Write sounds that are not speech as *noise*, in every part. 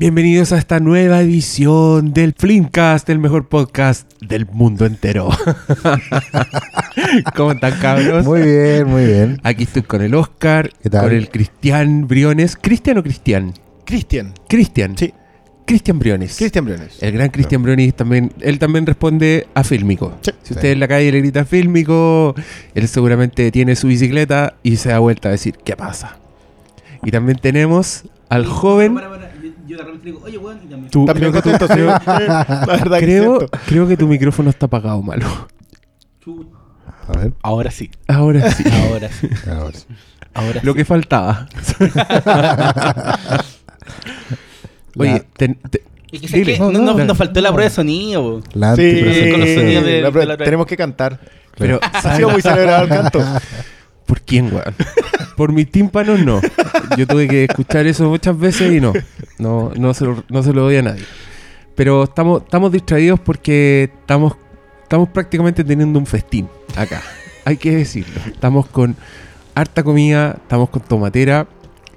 Bienvenidos a esta nueva edición del Flimcast, el mejor podcast del mundo entero. *laughs* ¿Cómo están, cabros? Muy bien, muy bien. Aquí estoy con el Oscar, ¿Qué tal? con el Cristian Briones. ¿Cristian o Cristian? Cristian. Cristian. Sí. Cristian Briones. Cristian Briones. El gran Cristian Briones también, él también responde a Fílmico. Sí. Si usted en la calle le grita Fílmico, él seguramente tiene su bicicleta y se da vuelta a decir, ¿qué pasa? Y también tenemos al joven... Para, para, Yo, de repente digo, oye, weón, y también. tú- También creo, contento, sí. *laughs* *laughs* La verdad que es creo, cierto. creo que tu micrófono está apagado, malo. A ver, Ahora sí, Ahora sí. ahora sí, ahora sí. ahora Lo sí. que faltaba. *laughs* Oye, te- Y que dile. que no, no- Dale. nos faltó la prueba de sonido. La Sí, antipresentación. con los sonidos de- la de prueba- la otra- tenemos que cantar. pero Ha ¿sabes sido muy celebrado el canto. Por quién, weón? *laughs* Por mis tímpanos no. Yo tuve que escuchar eso muchas veces y no. No, no, se, lo, no se lo doy a nadie. Pero estamos, estamos distraídos porque estamos, estamos prácticamente teniendo un festín acá. Hay que decirlo. Estamos con harta comida, estamos con tomatera.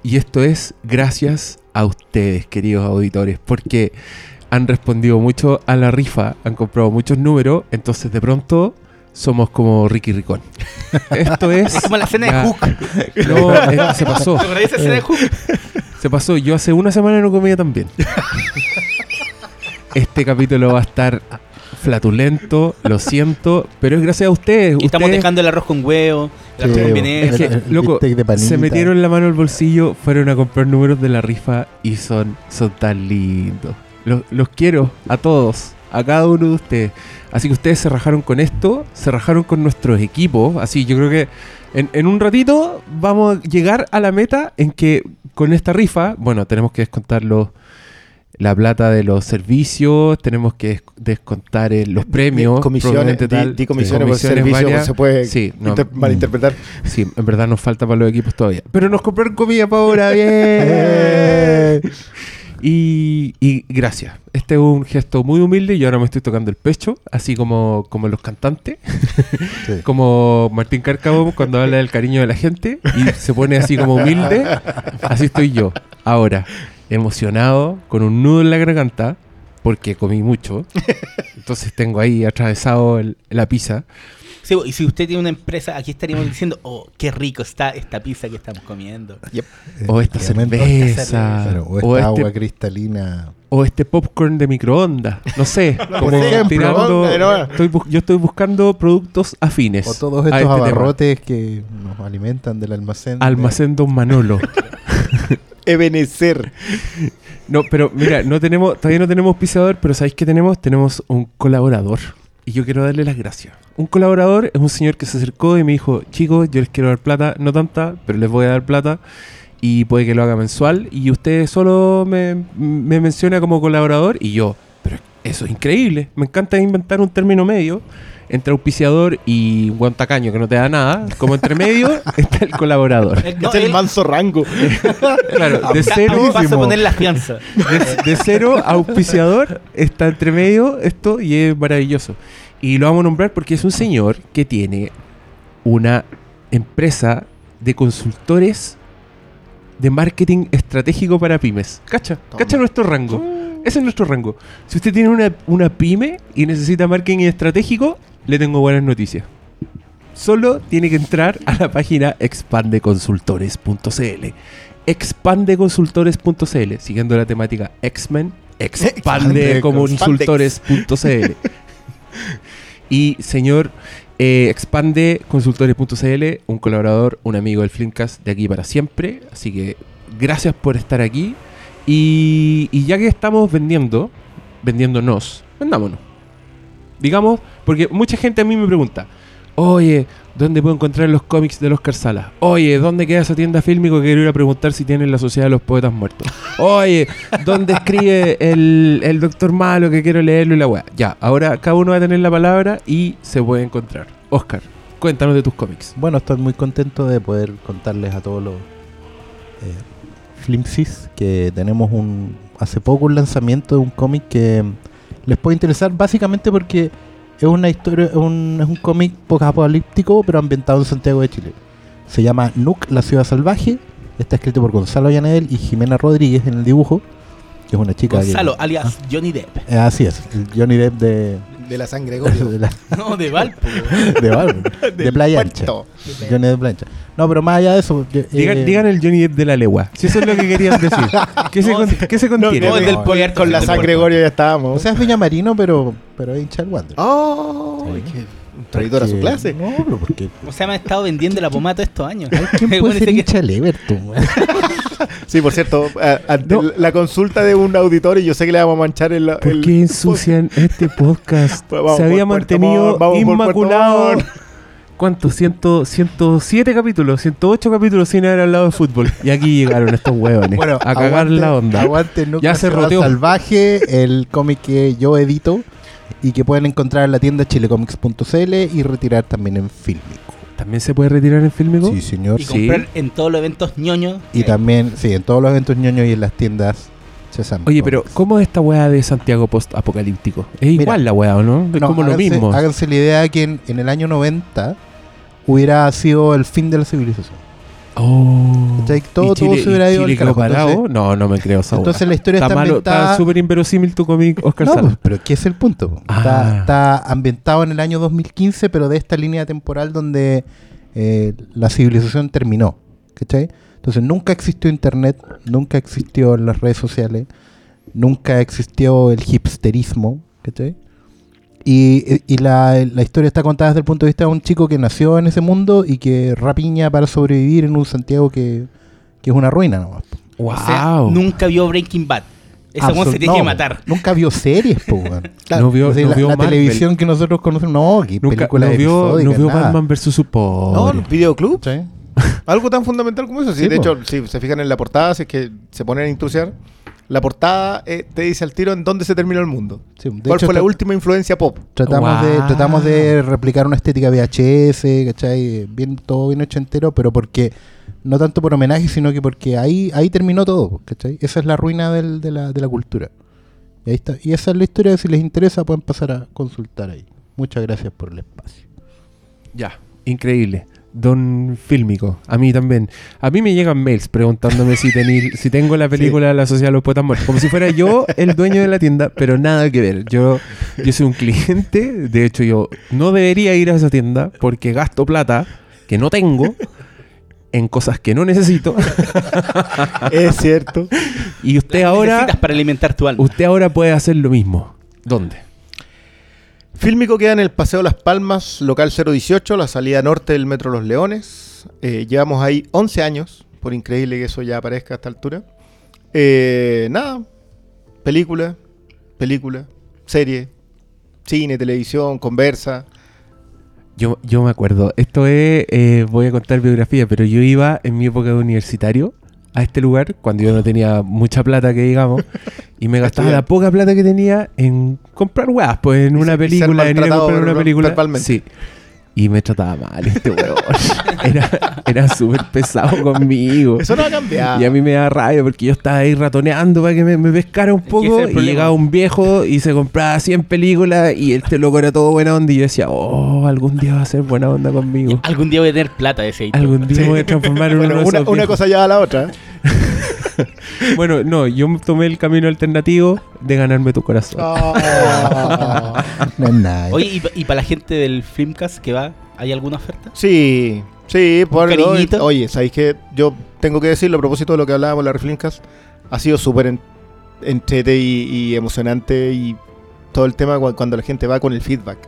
Y esto es gracias a ustedes, queridos auditores, porque han respondido mucho a la rifa, han comprado muchos números, entonces de pronto somos como Ricky Ricón. *laughs* Esto es. Es como la escena ya- de Hook. *laughs* No, eh, se pasó. ¿Te esa escena de Hook? Se pasó. Yo hace una semana no comía tan bien. Este capítulo va a estar flatulento, lo siento, pero es gracias a ustedes. Y estamos dejando el arroz con huevo, el arroz Sí, con. Es que, loco, se metieron la mano al bolsillo, fueron a comprar números de la rifa y son, son tan lindos. Los, los quiero a todos, a cada uno de ustedes. Así que ustedes se rajaron con esto, se rajaron con nuestros equipos. Así yo creo que en, en un ratito vamos a llegar a la meta en que con esta rifa, bueno, tenemos que descontar los, la plata de los servicios, tenemos que des- descontar eh, los premios. Comisiones, probablemente di, tal, di comisiones por comisiones servicio, se puede Sí, no, inter- malinterpretar. Sí, en verdad nos falta para los equipos todavía. Pero nos compraron comida para ahora, *laughs* bien. Y, y gracias. Este es un gesto muy humilde. Yo ahora me estoy tocando el pecho, así como, como los cantantes, Sí. *laughs* como Martín Cárcamo cuando habla del cariño de la gente y se pone así como humilde. Así estoy yo, ahora, emocionado, con un nudo en la garganta, porque comí mucho. Entonces tengo ahí atravesado el- la pizza. Sí, y si usted tiene una empresa, aquí estaríamos diciendo, oh, qué rico está esta pizza que estamos comiendo. O esta cerveza. Claro, o esta o este agua cristalina. o este popcorn de microondas. No sé. *laughs* como ejemplo, tirando- estoy yo estoy buscando productos afines. O todos estos este tema. abarrotes que nos alimentan del almacén. de- Almacén Don Manolo. *laughs* Ebenecer. No, pero mira, no tenemos, todavía no tenemos pisador, pero ¿sabéis qué tenemos? Tenemos un colaborador. Y yo quiero darle las gracias. Un colaborador es un señor que se acercó y me dijo, chicos, yo les quiero dar plata, no tanta, pero les voy a dar plata. Y puede que lo haga mensual. Y usted solo me, me menciona como colaborador. Y yo, pero eso es increíble. Me encanta inventar un término medio entre auspiciador y un buen tacaño que no te da nada. Como entre medio *laughs* está el colaborador. No, es el manso rango. *laughs* Claro, de cero vas a poner la fianza. de, de cero a auspiciador está entre medio esto y es maravilloso. Y lo vamos a nombrar porque es un señor que tiene una empresa de consultores de marketing estratégico para pymes. ¿Cacha? Toma. ¿Cacha nuestro rango? Ese es nuestro rango. Si usted tiene una, una pyme y necesita marketing estratégico, le tengo buenas noticias. Solo tiene que entrar a la página expandeconsultores.cl. Expandeconsultores.cl, siguiendo la temática X-Men, expandeconsultores.cl. Y señor, eh, expandeconsultores.cl, un colaborador, un amigo del Flimcast de aquí para siempre. Así que gracias por estar aquí. Y, y ya que estamos vendiendo, vendiéndonos, vendámonos. Digamos, porque mucha gente a mí me pregunta, oye, ¿dónde puedo encontrar los cómics de Oscar Sala? Oye, ¿dónde queda esa tienda fílmica que quiero ir a preguntar si tienen la Sociedad de los Poetas Muertos? Oye, ¿dónde escribe el, el Doctor Malo que quiero leerlo y la weá? Ya, ahora cada uno va a tener la palabra y se puede encontrar. Oscar, cuéntanos de tus cómics. Bueno, estoy muy contento de poder contarles a todos los eh, que tenemos un hace poco un lanzamiento de un cómic que les puede interesar básicamente porque es una historia, es un, es un cómic poco apocalíptico pero ambientado en Santiago de Chile. Se llama Nuke, la ciudad salvaje. Está escrito por Gonzalo Llanel y Jimena Rodríguez en el dibujo. que es una chica. que- Gonzalo, alias Johnny Depp. Eh, así es, el Johnny Depp de, De la sangre Gorio. *laughs* de, la- No, de Valpo. *laughs* de Bárbaro, *laughs* de Playa Ancha. Johnny Depp Playa Ancha. No, pero más allá de eso. yo- Digan, eh, digan el Johnny Depp de la legua. Si eso es lo que querían decir. ¿Qué, se, No, con- qué se contiene? no, es del poder Con la sangre puerto. Gorio ya estábamos. O sea, es Villamarino, pero, pero es hincha del Wander. ¡Oh! Sí. qué traidor a su clase. No, pero porque. O sea, me han estado vendiendo la pomada todos estos años. ¿Quién puede ser hincha del Everton? *laughs* Sí, por cierto, a- ante No. la consulta de un auditorio, yo sé que le vamos a manchar el. ¿Por el- qué ensucian este podcast? Pues *laughs* vamos Se había por mantenido vamos por inmaculado. *laughs* ¿Cuántos? Ciento, 107 capítulos, 108 capítulos sin haber hablado de fútbol. Y aquí llegaron estos huevones a cagar aguante- la onda. Aguante Núcleo Ya se roteó. Salvaje, el cómic que yo edito y que pueden encontrar en la tienda chilecomics.cl y retirar también en Filmico. ¿También se puede retirar en Filmico? Sí, señor. Y Sí. comprar en todos los eventos ñoños. Y también, sí, en todos los eventos ñoños y en las tiendas Sesame Oye, pero. ¿cómo es esta weá de Santiago post-apocalíptico? Es Mira. igual la weá, ¿o no? Es No, como lo mismo. Háganse la idea que en, en el año 90 hubiera sido el fin de la civilización. Oh. Todo- ¿Y Chile, todo se hubiera ido al carajo, no, no me creo esa. Entonces la historia Está está, malo, ambientada... está súper inverosímil tu cómic, Oscar No, pues, pero ¿qué es el punto? po? Ah. Está, está ambientado en el año 2015, pero de esta línea temporal donde eh, la civilización terminó. ¿Cachai? Entonces nunca existió internet, nunca existió las redes sociales, nunca existió el hipsterismo. ¿Cachai? Y, y la, la historia está contada desde el punto de vista de un chico que nació en ese mundo y que rapiña para sobrevivir en un Santiago que, que es una ruina nomás. wow. O sea, nunca vio Breaking Bad. Ese weón se tiene no, que matar. Nunca vio series, po, *laughs* no vio, O sea, no la, vio la televisión que nosotros conocemos, no, que Nunca, películas no vio, no vio nada. Batman vs No, Superman. el videoclub. ¿Sí? Algo tan fundamental como eso. Sí, Sí, de po. hecho, si se fijan en la portada, si es que se ponen a intrusiar, la portada eh, te dice al tiro en dónde se terminó el mundo. Sí, de ¿Cuál hecho, fue la última influencia pop? Tratamos, de, Wow. tratamos de replicar una estética VHS, ¿cachai? Bien, todo bien hecho entero, pero porque, no tanto por homenaje, sino que porque ahí, ahí terminó todo, ¿cachai? Esa es la ruina del- de, la, de la cultura. Y ahí está. Y esa es la historia, si les interesa pueden pasar a consultar ahí. Muchas gracias por el espacio. Ya, increíble. Don Fílmico, a mí también. A mí me llegan mails preguntándome si, tení- *laughs* si tengo la película La Sociedad de los Poetas Muertos. Como si fuera yo el dueño de la tienda, pero nada que ver. Yo, yo soy un cliente, de hecho yo no debería ir a esa tienda porque gasto plata que no tengo en cosas que no necesito. *laughs* es cierto. Y usted ahora, necesitas para alimentar tu alma. usted ahora puede hacer lo mismo. ¿Dónde? Fílmico queda en el Paseo Las Palmas, local 018, la salida norte del Metro Los Leones. Eh, llevamos ahí 11 años, por increíble que eso ya aparezca a esta altura. Eh, nada, película, película, serie, cine, televisión, conversa. Yo, yo me acuerdo, esto es, eh, voy a contar biografía, pero yo iba en mi época de universitario a este lugar cuando yo no tenía mucha plata, que digamos, *laughs* y me gastaba la poca plata que tenía en comprar weas, pues en Y una película, en ir a comprar una película. Sí. Y me trataba mal este weón. *laughs* era era súper pesado conmigo. Eso no va a cambiar. Y a mí me da rabia porque yo estaba ahí ratoneando para que me, me pescara un es poco y llegaba un viejo y se compraba 100 películas y este loco era todo buena onda y yo decía, oh, algún día va a ser buena onda conmigo. Algún día voy a tener plata de ese. Algún día voy a transformar en Bueno, uno de una, esos una cosa lleva a la otra. *laughs* *laughs* Bueno, no, yo tomé el camino alternativo de ganarme tu corazón. *laughs* No es nada. Oye, ¿y, pa- y para la gente del Filmcast que va, hay alguna oferta? Sí, sí, por? Oye, ¿sabéis que Yo tengo que decirlo a propósito de lo que hablábamos en la Reflincast. Ha sido súper en- entrete y, y emocionante y todo el tema cu- cuando la gente va con el feedback.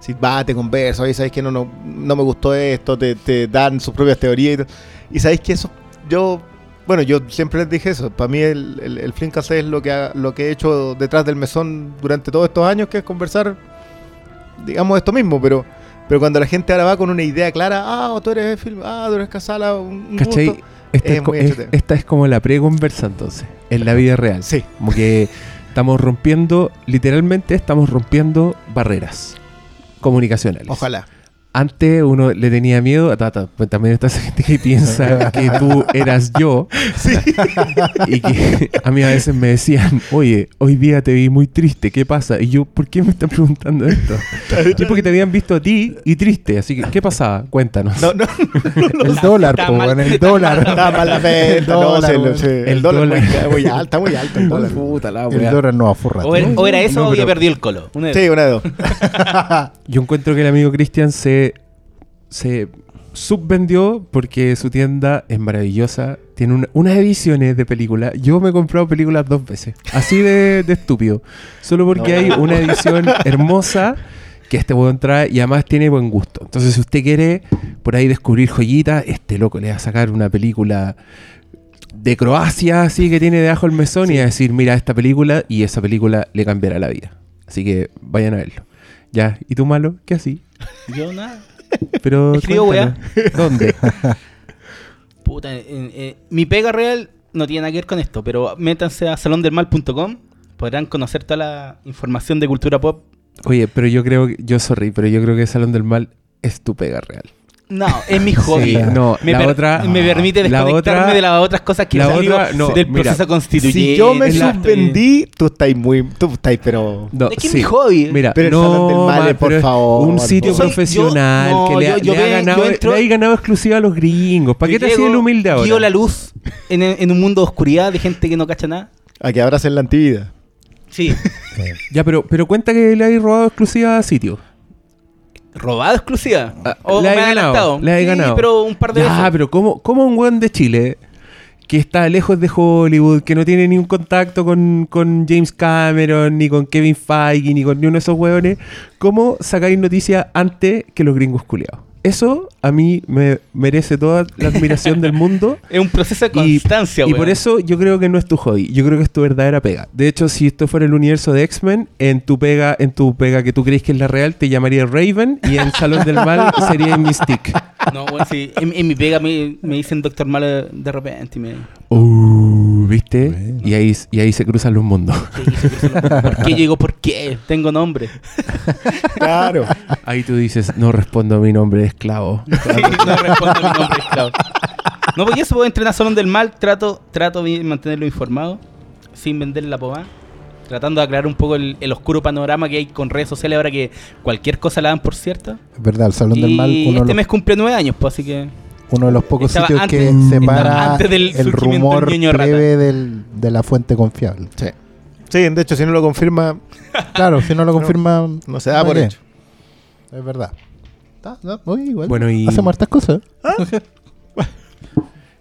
Si va, te conversa, oye, ¿sabéis que no, no, no me gustó esto? Te, te dan sus propias teorías y todo. Y sabéis que eso, yo, bueno, yo siempre les dije eso. Para mí el, el, el es lo que, ha- lo que he hecho detrás del mesón durante todos estos años, que es conversar, digamos, esto mismo, pero... Pero cuando la gente ahora va con una idea clara, ah, tú eres film, ah, tú eres Casala, un, ¿Cachai? gusto. Es es, es- esta es como la pre-conversa entonces, en la vida real. Sí. Como que estamos rompiendo, literalmente estamos rompiendo barreras comunicacionales. Ojalá. Antes uno le tenía miedo a Tata. Pues también está esa gente que piensa *laughs* que tú eras yo. y que a mí a veces me decían, oye, hoy día te vi muy triste, ¿qué pasa? Y yo, ¿por qué me están preguntando esto? *laughs* Es porque te habían visto a ti y triste. Así que, ¿qué pasaba? Cuéntanos. No, no, El dólar, po, mal- el dólar. está mal la venta, no, dólar, se lo- se- El dólar muy, muy alto, está muy alto el dólar. Puta la El dólar no aforra. O era, eso o había pero- perdido el colo. Una Sí, una de dos. Yo encuentro que el amigo Cristian se, se subvendió porque su tienda es maravillosa. Tiene una- unas ediciones de películas. Yo me he comprado películas dos veces. Así de, de estúpido. Solo porque hay una edición hermosa que este puedo entrar y además tiene buen gusto. Entonces, si usted quiere por ahí descubrir joyitas, este loco le va a sacar una película de Croacia, así que tiene debajo el mesón y va a decir, mira esta película y esa película le cambiará la vida. Así que vayan a verlo. Ya, ¿y tú malo? ¿Qué así? Yo nada. Pero *laughs* Escribo cuéntalo. ¿Dónde? *laughs* Puta, eh, eh, mi pega real no tiene nada que ver con esto, pero métanse a salondelmal.com. Podrán conocer toda la información de cultura pop. Oye, pero yo creo que, yo sorry, pero yo creo que Salón del Mal es tu pega real. No, es mi hobby. Sí, no, me, la per- otra- me permite la desconectarme otra- de las otras cosas que la han salido otra- no, del mira, proceso constituyente. Si yo me la- suspendí, tú estás muy. Tú estás, pero. No, Es que es sí. mi hobby. Mira, Pero no, del Mal, por pero es favor, Un sitio no. Soy- profesional yo- no, que le, ha- yo- yo le ha ganado, entro- le ha ganado exclusiva a los gringos. ¿Para qué te llego, el humilde ahora? guío la luz en, en un mundo de oscuridad de gente que no cacha nada. A que abracen la antivida. Sí. Ya, pero, pero cuenta que le hay robado exclusiva a sitio. ¿Robado exclusiva? Ah, ¿O le me he ganado, hay Sí, ganado. pero un par de Ya, veces. pero ¿cómo, ¿cómo un weón de Chile que está lejos de Hollywood, que no tiene ni un contacto con, con James Cameron, ni con Kevin Feige, ni con ni uno de esos weones, cómo sacáis noticias antes que los gringos culiados? Eso a mí me merece toda la admiración del mundo. *laughs* Es un proceso de Y, constancia, y weón. por eso yo creo que no es tu hobby, yo creo que es tu verdadera pega. De hecho, si esto fuera el universo de X-Men, en tu pega, en tu pega que tú crees que es la real, te llamaría Raven y en Salón del Mal *laughs* sería Mystique. No, bueno, sí. En, en mi pega me, me dicen Doctor Malo de repente. Y me, Uh, ¿viste? Bueno. Y ahí, y ahí se cruzan los mundos. ¿Por qué? Digo, ¿por qué? Tengo nombre. *laughs* Claro. Ahí tú dices, no respondo a mi nombre de esclavo. *laughs* Sí, no respondo a mi nombre, esclavo. No, yo se puedo entrenar Salón del Mal. Trato, trato de mantenerlo informado. Sin vender la pomada. Tratando de aclarar un poco el, el oscuro panorama que hay con redes sociales ahora que cualquier cosa la dan por cierta. Es verdad, el Salón del Mal, Y uno, este mes cumple nueve años, pues así que. Uno de los pocos Estaba sitios antes- que separa antes del el rumor plebe del, de la fuente confiable. Sí. Sí, de hecho, si no lo confirma, *laughs* Claro, si no lo confirma, no se da por hecho. Es verdad. Está, no, muy igual. Bueno, y- Hacemos hartas cosas. *laughs*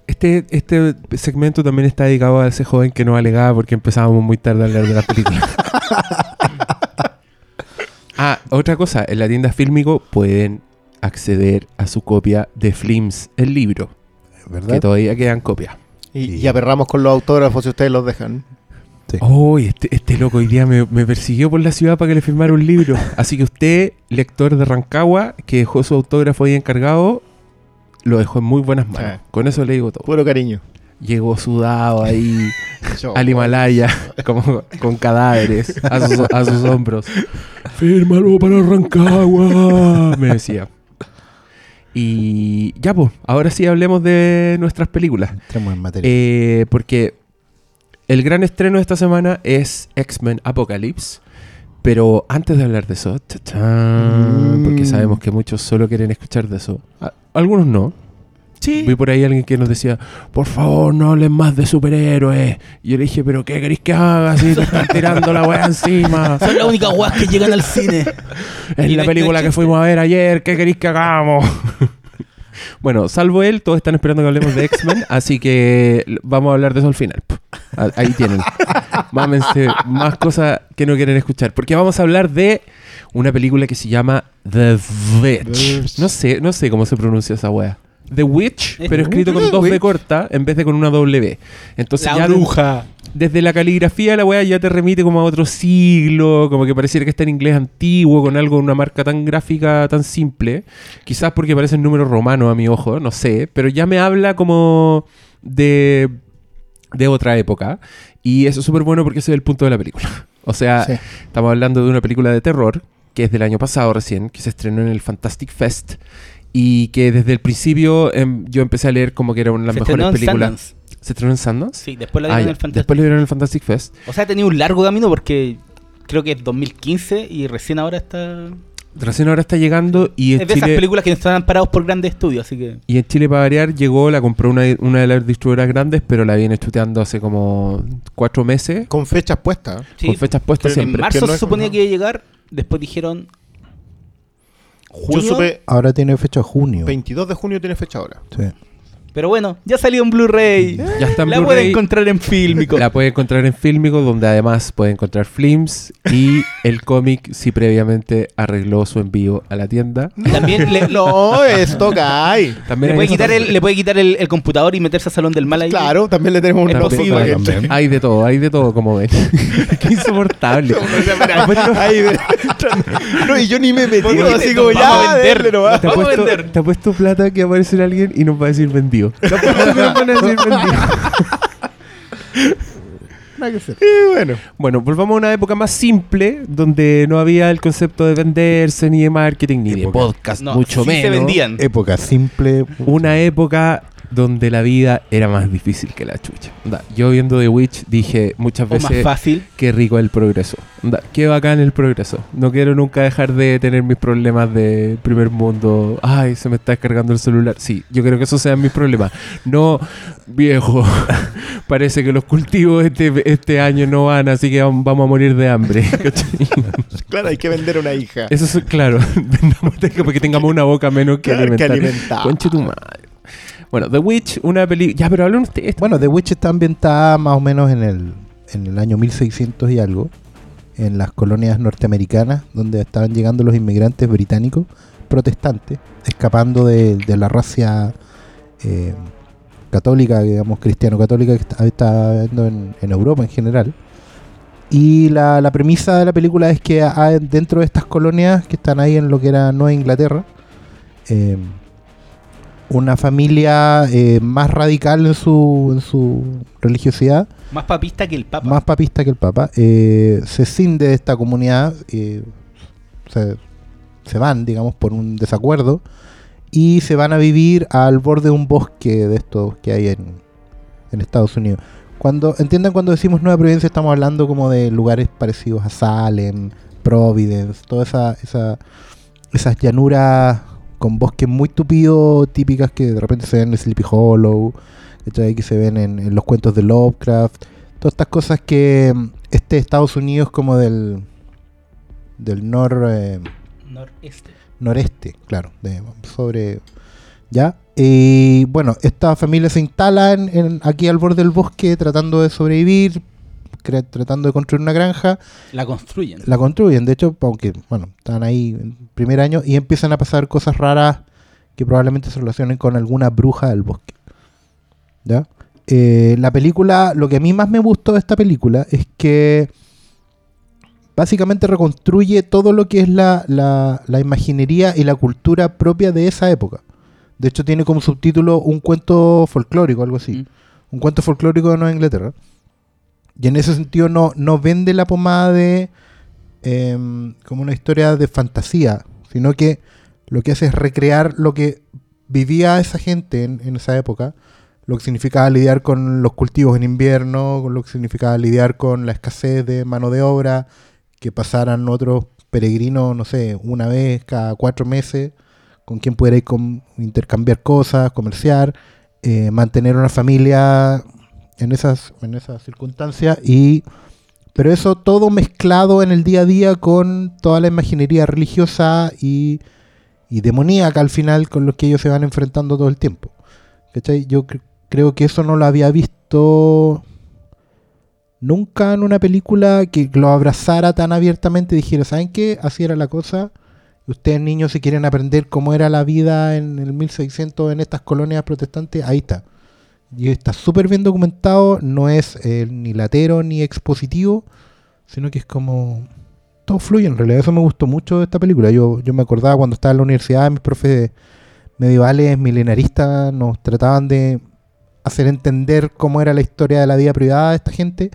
Este, este segmento también está dedicado a ese joven que no alegaba porque empezábamos muy tarde a hablar de las películas. *laughs* ah, otra cosa, en la tienda Fílmico pueden acceder a su copia de Flims, el libro, Es que verdad. todavía quedan copias. Y, y aperramos con los autógrafos si ustedes los dejan. Sí. Oh, este, este loco hoy día me, me persiguió por la ciudad para que le firmara un libro. *laughs* Así que usted, lector de Rancagua, que dejó su autógrafo ahí encargado, lo dejó en muy buenas manos. Sí. Con eso le digo todo. Puro cariño. Llegó sudado ahí *laughs* Yo- al Himalaya, *laughs* como con cadáveres a sus, a sus hombros. Fírmalo para Rancagua, me decía. Y ya, pues, ahora sí hablemos de nuestras películas. Entremos en materia. Eh, porque el gran estreno de esta semana es X-Men Apocalypse. Pero antes de hablar de eso, Mm. porque sabemos que muchos solo quieren escuchar de eso. Algunos no. Sí. Vi por ahí alguien que nos decía, por favor, no hablen más de superhéroes. Y yo le dije, pero ¿qué queréis que haga si te están tirando la weá encima? *laughs* Son las únicas guas que llegan al cine. *laughs* Es Y la no- película no que fuimos a ver ayer, ¿qué queréis que hagamos? *laughs* bueno, salvo él, todos están esperando que hablemos de X-Men, así que vamos a hablar de eso al final. Ahí tienen. Mámense más cosas que no quieren escuchar, porque vamos a hablar de una película que se llama The Witch. No sé, no sé cómo se pronuncia esa wea. The Witch, pero escrito con dos B corta en vez de con una W. Entonces La ya bruja. desde la caligrafía la weá ya te remite como a otro siglo, como que pareciera que está en inglés antiguo, con algo, una marca tan gráfica, tan simple. Quizás porque parecen números romanos a mi ojo, no sé, pero ya me habla como de, de otra época. Y eso es súper bueno porque ese es el punto de la película. *laughs* O sea, Sí. estamos hablando de una película de terror que es del año pasado recién, que se estrenó en el Fantastic Fest y que desde el principio em, yo empecé a leer como que era una de las Se mejores estrenó en películas. Sundance. ¿Se estrenó en Sundance? Sí, después la Ah, dieron en ya. el Fantastic. Después lo vieron en el Fantastic Fest. O sea, ha tenido un largo camino porque creo que es 2015 y recién ahora está... Recién ahora está llegando y Es de esas Chile, películas que no están parados por grandes estudios, así que... y en Chile para variar llegó, la compró una, una de las distribuidoras grandes, pero la viene chuteando hace como cuatro meses, Con fechas puestas. Sí, con fechas puestas pero en siempre. marzo Que no se es- suponía no. que iba a llegar, después dijeron... Yo ¿Junio? supe Ahora tiene fecha junio. 22 de junio tiene fecha ahora. Sí. Pero bueno, ya salió en Blu-ray. Ya está en la pueden Blu-ray. encontrar en Filmico. La puede encontrar en Filmico, donde además puede encontrar films y *laughs* el cómic si previamente arregló su envío a la tienda. También le, No, esto cae. También le puede quitar el, le puede quitar el, el computador y meterse al salón del mal ahí. Claro, también le tenemos un posible. *laughs* Hay de todo, hay de todo, como ven. *laughs* Qué insoportable. No, y yo ni me metí, Porque así como vamos ya, a vender. nomás. Te ha, Vamos a puesto, vender. te ha puesto plata que va a aparecer alguien y nos va a decir vendido. Decir. Nada que hacer. Y bueno, Bueno, volvamos a una época más simple, donde no había el concepto de venderse, ni de marketing, ni de podcast, No, mucho sí menos. se vendían. Época simple. Una época donde la vida era más difícil que la chucha. Onda, yo viendo The Witch dije muchas O más veces fácil. qué rico el progreso. Onda, qué bacán el progreso. No quiero nunca dejar de tener mis problemas de primer mundo. Ay, se me está descargando el celular. Sí, yo creo que esos sean mis problemas. No, viejo, *laughs* parece que los cultivos este, este año no van, así que vam- vamos a morir de hambre. *laughs* *laughs* claro, hay que vender una hija. Eso es claro. Vendamos porque tengamos una boca menos que Claro, que alimentar. alimentar. Conche tu madre. Bueno, The Witch, una película. Ya, pero hablan ustedes. Bueno, The Witch está ambientada más o menos en el, en el año 1600 y algo, en las colonias norteamericanas, donde estaban llegando los inmigrantes británicos protestantes, escapando de, la racia eh, católica, digamos, cristiano-católica que está, habiendo en, Europa en general. Y la, premisa de la película es que dentro de estas colonias que están ahí en lo que era Nueva Inglaterra, eh, una familia eh, más radical en su, en su religiosidad, Más papista que el Papa. más papista que el Papa, eh, se cinde de esta comunidad, eh, se, se van, digamos, por un desacuerdo y se van a vivir al borde de un bosque de estos que hay en, en Estados Unidos. Cuando entiendan cuando decimos Nueva Providencia estamos hablando como de lugares parecidos a Salem, Providence, toda esa, esa esas llanuras con bosques muy tupidos, típicas que de repente se ven en Sleepy Hollow, que se ven en, en los cuentos de Lovecraft, todas estas cosas que mm, este Estados Unidos como del del nor eh, Noreste. noreste, claro, de- sobre ya. Y bueno, esta familia se instala en- en- aquí al borde del bosque tratando de sobrevivir, tratando de construir una granja La construyen. la construyen, de hecho, aunque, bueno, están ahí en primer año y empiezan a pasar cosas raras que probablemente se relacionen con alguna bruja del bosque. ¿Ya? Eh, la película, lo que a mí más me gustó de esta película es que básicamente reconstruye todo lo que es la, la, la imaginería y la cultura propia de esa época. De hecho, tiene como subtítulo un cuento folclórico, algo así Mm. un cuento folclórico de Nueva Inglaterra. Y en ese sentido no, no vende la pomada de em, como una historia de fantasía, sino que lo que hace es recrear lo que vivía esa gente en, esa época, lo que significaba lidiar con los cultivos en invierno, lo que significaba lidiar con la escasez de mano de obra, que pasaran otros peregrinos, no sé, una vez cada cuatro meses, con quien pudiera ir intercambiar cosas, comerciar, eh, mantener una familia en esas, en esas circunstancias y pero eso todo mezclado en el día a día con toda la imaginería religiosa y, y demoníaca al final con los que ellos se van enfrentando todo el tiempo. Yo cre- creo que eso no lo había visto nunca en una película que lo abrazara tan abiertamente y dijera, ¿saben qué? Así era la cosa. Ustedes niños si quieren aprender cómo era la vida en el 1600 en estas colonias protestantes, ahí está. Y está súper bien documentado, no es eh, ni latero ni expositivo, sino que es como... Todo fluye en realidad, eso me gustó mucho de esta película. Yo, yo me acordaba cuando estaba en la universidad, mis profes medievales, milenaristas, nos trataban de hacer entender cómo era la historia de la vida privada de esta gente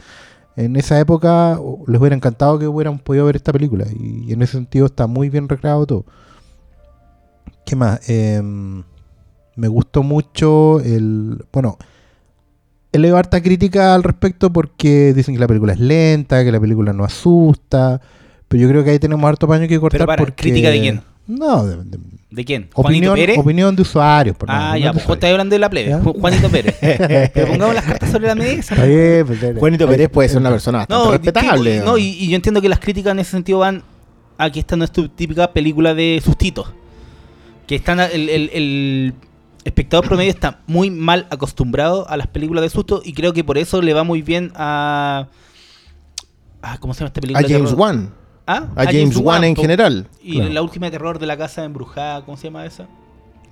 en esa época les hubiera encantado que hubieran podido ver esta película. Y, en ese sentido está muy bien recreado todo. ¿Qué más? Em, me gustó mucho el. Bueno, he leído harta crítica al respecto porque dicen que la película es lenta, que la película no asusta. Pero yo creo que ahí tenemos harto paño que cortar. Pero para, porque- ¿crítica de quién? No, de, de- ¿De quién? ¿Juanito opinión, Pérez? opinión de usuarios. por ah, ya, pues estás hablando de la plebe. Juanito Pérez. *laughs* Pero pongamos las cartas sobre la mesa. Está bien, pues. Juanito Pérez puede ser una persona bastante No, respetable. no, y, y yo entiendo que las críticas en ese sentido van a que esta no es tu típica película de sustitos. Que están a- el, el- el espectador promedio está muy mal acostumbrado a las películas de susto y creo que por eso le va muy bien a... a ¿Cómo se llama esta película? a de James? Wan. ¿Ah? A James Wan en general. Y Claro. la última de terror de la casa embrujada, ¿cómo se llama esa?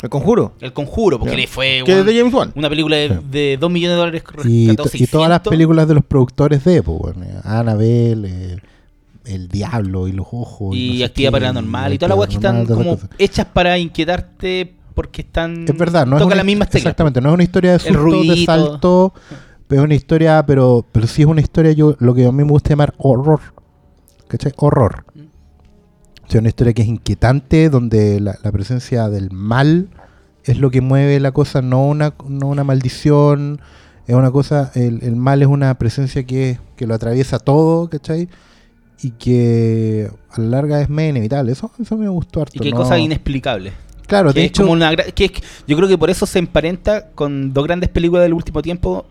El conjuro. El Conjuro, porque le fue Que de James Wan. una película de, Claro. de 2 millones de dólares. Y, y todas las 600. películas de los productores de, pues, bueno, eh, Annabelle, eh, El Diablo y los Ojos. y no sé Actividad Paranormal y y todas las weas que están como hechas para inquietarte porque están. Es verdad, no es toca una, las mismas teclas. Exactamente, no es una historia de susto, de salto, pero es una historia, pero, pero sí es una historia, yo lo que a mí me gusta llamar horror. ¿Cachai? Horror. Mm. O sea, una historia que es inquietante, donde la, la presencia del mal es lo que mueve la cosa, no una, no una maldición. Es una cosa, el, el mal es una presencia que, que lo atraviesa todo, ¿cachai? Y que a la larga es medio inevitable. Eso, eso me gustó harto. Y qué ¿no? cosa inexplicable. Claro, Que de es hecho, como una gra- que es yo creo que por eso se emparenta con dos grandes películas del último tiempo,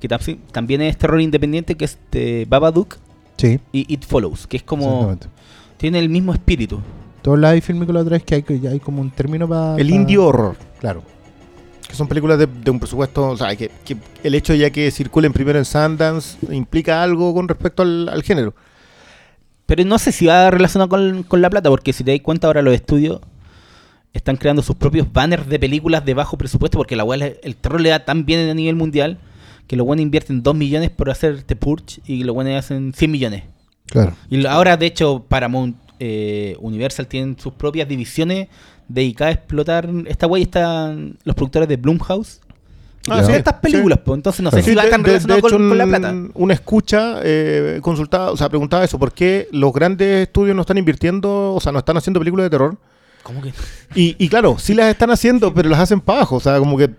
que tam- también es terror independiente, que es de Babadook sí, y It Follows, que es como. Tiene el mismo espíritu. Todos la fílmico la otra vez que hay, que ya hay como un término para. El indie horror. Claro. Que son películas de, de un presupuesto. O sea, que, que el hecho ya que circulen primero en Sundance implica algo con respecto al, al género. Pero no sé si va relacionado con, con la plata, porque si te das cuenta ahora los estudios están creando sus propios banners de películas de bajo presupuesto, porque la le- el terror le da tan bien a nivel mundial que los buenos invierten 2 millones por hacer The Purge y los buenos hacen 100 millones. Claro. Y ahora, de hecho, Paramount eh, Universal tienen sus propias divisiones dedicadas a explotar esta weá y están los productores de Blumhouse. Ah, sí, estas películas, pues, entonces no sé Sí, si va de- tan de- de relacionado con, la plata. Una escucha eh, consultaba, o sea, preguntaba eso, ¿por qué los grandes estudios no están invirtiendo, o sea, no están haciendo películas de terror? ¿Cómo que? Y, y claro, sí las están haciendo, pero las hacen para abajo, o sea, como que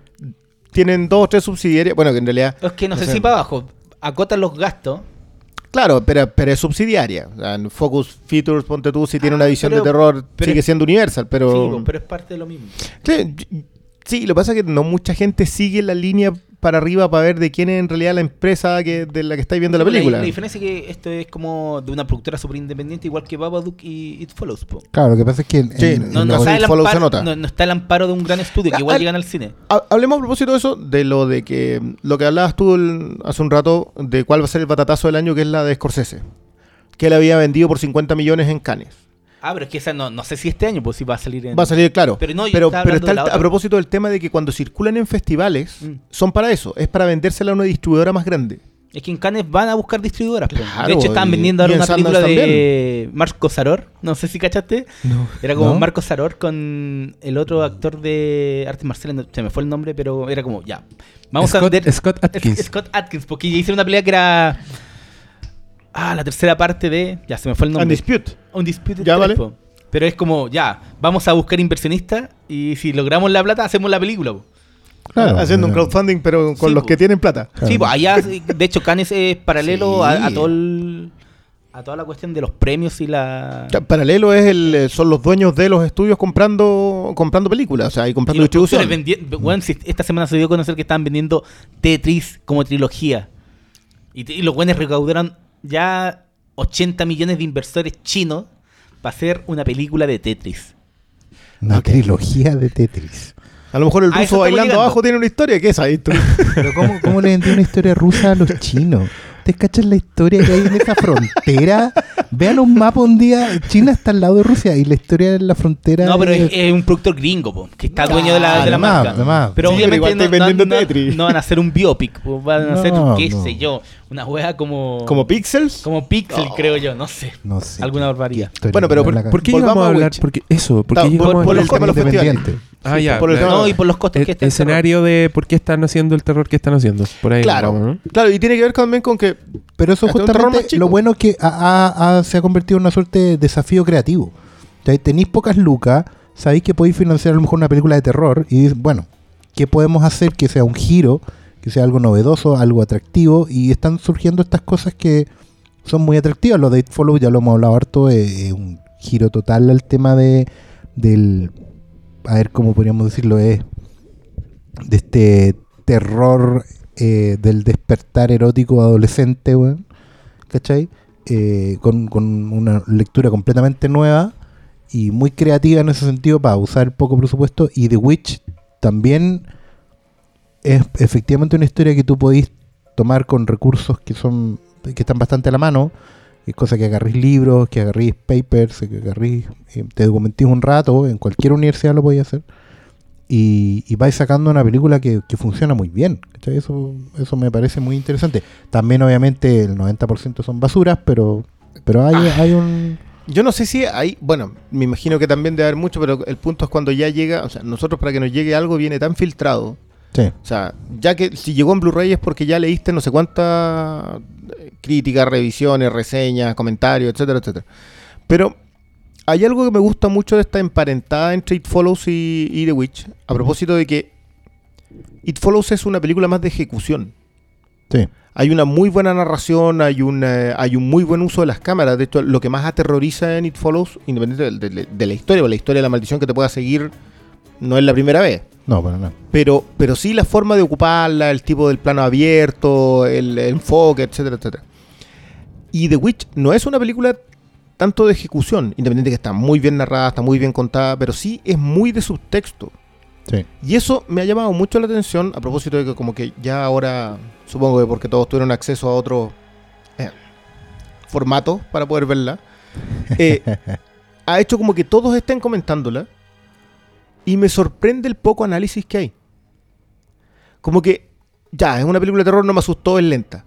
tienen dos o tres subsidiarias, bueno, que en realidad, Es que no, No sé sé. si para abajo. Acotan los gastos. claro, pero, pero es subsidiaria. O sea, en Focus Features, ponte tú, si tiene una Ah, pero- de terror, pero- sigue siendo Universal, pero... Sí, pero es parte de lo mismo. Sí, sí, lo que pasa es que no mucha gente sigue la línea para arriba para ver de quién es en realidad la empresa que, de la que estáis viendo la película. La, diferencia es que esto es como de una productora super independiente, igual que Babadook y It Follows. po. Claro, lo que pasa es que. en- Sí, en- No, en no, los está el se amparo, nota. no, no está el amparo de un gran estudio que igual llegan al cine. Ha- Hablemos a propósito de eso, de lo de que lo que hablabas tú el- hace un rato, de cuál va a ser el batatazo del año, que es la de Scorsese. Que él había vendido por 50 millones en Cannes. Ah, pero es que esa no, no sé si este año pues sí va a salir en... Va a salir, claro. Pero no, yo pero, está el- a propósito del tema de que cuando circulan en festivales, Mm. son para eso. Es para vendérsela a una distribuidora más grande. Es que en Cannes van a buscar distribuidoras. Claro, de hecho, estaban vendiendo ahora una película Sundance de Marco Saror. No sé si cachaste. No. Era como ¿No? Marco Saror con el otro actor de artes marciales. Se me fue el nombre, pero era como, ya. Vamos a vender... Scott Atkins. Scott Atkins, porque hicieron una pelea que era. Ah, la tercera parte de. Ya se me fue el nombre. Undispute. Undisputed Ya, 3, vale. po. Pero es como, ya, vamos a buscar inversionistas y si logramos la plata, hacemos la película. po. Claro, haciendo un crowdfunding, pero con Sí, los po. que tienen plata. Claro. Sí, pues allá, *laughs* de hecho, Cannes es paralelo Sí. a, a todo el- a toda la cuestión de los premios y la. Paralelo es el, eh, son los dueños de los estudios comprando comprando películas, o sea, y Y comprando los distribución. productores vendi- bueno, si esta semana se dio a conocer que estaban vendiendo Tetris como trilogía. Y, y los buenos recaudaron ya 80 millones de inversores chinos para hacer una película de Tetris. Una trilogía de Tetris. A lo mejor el A eso ruso bailando llegando. abajo tiene una historia, ¿qué es ahí? *laughs* Pero ¿cómo, cómo le vendí una historia rusa a los chinos? ¿Ustedes cachan la historia que hay en esa frontera? Vean un mapa un día. China está al lado de Rusia y la historia de la frontera. No, pero es, un productor gringo, po, que está Ah, dueño de la, de la marca. además. Pero Sí, pero obviamente igual no, no- no- Tetris. no van a hacer un biopic, po, van a hacer, qué no. sé yo, una wea como... ¿Como Pixels? como Pixel, creo yo, no sé. No sé. Alguna barbaridad. Bueno, pero por- ¿Por qué llegamos a a hablar? Witch. Porque eso, porque Ta- llegamos por- a por hablar el tema de los. Independiente. Ah, ya. por el No, y por los costos el, que está el escenario de por qué están haciendo el terror que están haciendo. Por ahí Claro. vamos, ¿no? Claro, y tiene que ver también con que Pero eso Este justamente lo bueno es que ha- se ha convertido en una suerte de desafío creativo. O sea, tenéis pocas lucas, sabéis que podéis financiar a lo mejor una película de terror y dices, bueno, ¿qué podemos hacer que sea un giro, que sea algo novedoso, algo atractivo? Y están surgiendo estas cosas que son muy atractivas. Lo de It Follow ya lo hemos hablado harto, es un giro total al tema de del a ver cómo podríamos decirlo es de este terror eh, del despertar erótico adolescente, weón. ¿Cachai? Eh, con, con una lectura completamente nueva y muy creativa en ese sentido para usar poco presupuesto. Y The Witch también es efectivamente una historia que tú podís tomar con recursos que son que están bastante a la mano. Es cosa que agarrís libros, que agarrís papers, que agarrís, eh, te documentís un rato, en cualquier universidad lo podéis hacer y, y vais sacando una película que, que funciona muy bien. ¿cachai? Eso, eso me parece muy interesante. También obviamente el 90% son basuras, pero, pero hay, hay un... Yo no sé si hay, bueno, me imagino que también debe haber mucho, pero el punto es cuando ya llega, o sea, nosotros para que nos llegue algo viene tan filtrado. Sí, O sea, ya que si llegó en Blu-ray es porque ya leíste no sé cuántas eh, críticas, revisiones, reseñas, comentarios, etcétera, etcétera. Pero hay algo que me gusta mucho de esta emparentada entre It Follows y, y The Witch, a propósito de que It Follows es una película más de ejecución. sí. Hay una muy buena narración, hay un, eh, hay un muy buen uso de las cámaras. De hecho, lo que más aterroriza en It Follows, independientemente de, de- de la historia, o la historia de la maldición que te pueda seguir, no es la primera vez. No, para nada. Pero, pero sí la forma de ocuparla, el tipo del plano abierto, el, el enfoque, etcétera, etcétera. Y The Witch no es una película tanto de ejecución, independiente de que está muy bien narrada, está muy bien contada, pero sí es muy de subtexto. Sí. Y eso me ha llamado mucho la atención a propósito de que como que ya ahora, supongo que porque todos tuvieron acceso a otro eh, formato para poder verla, eh, *laughs* ha hecho como que todos estén comentándola y me sorprende el poco análisis que hay. Como que, ya, es una película de terror, no me asustó, es lenta.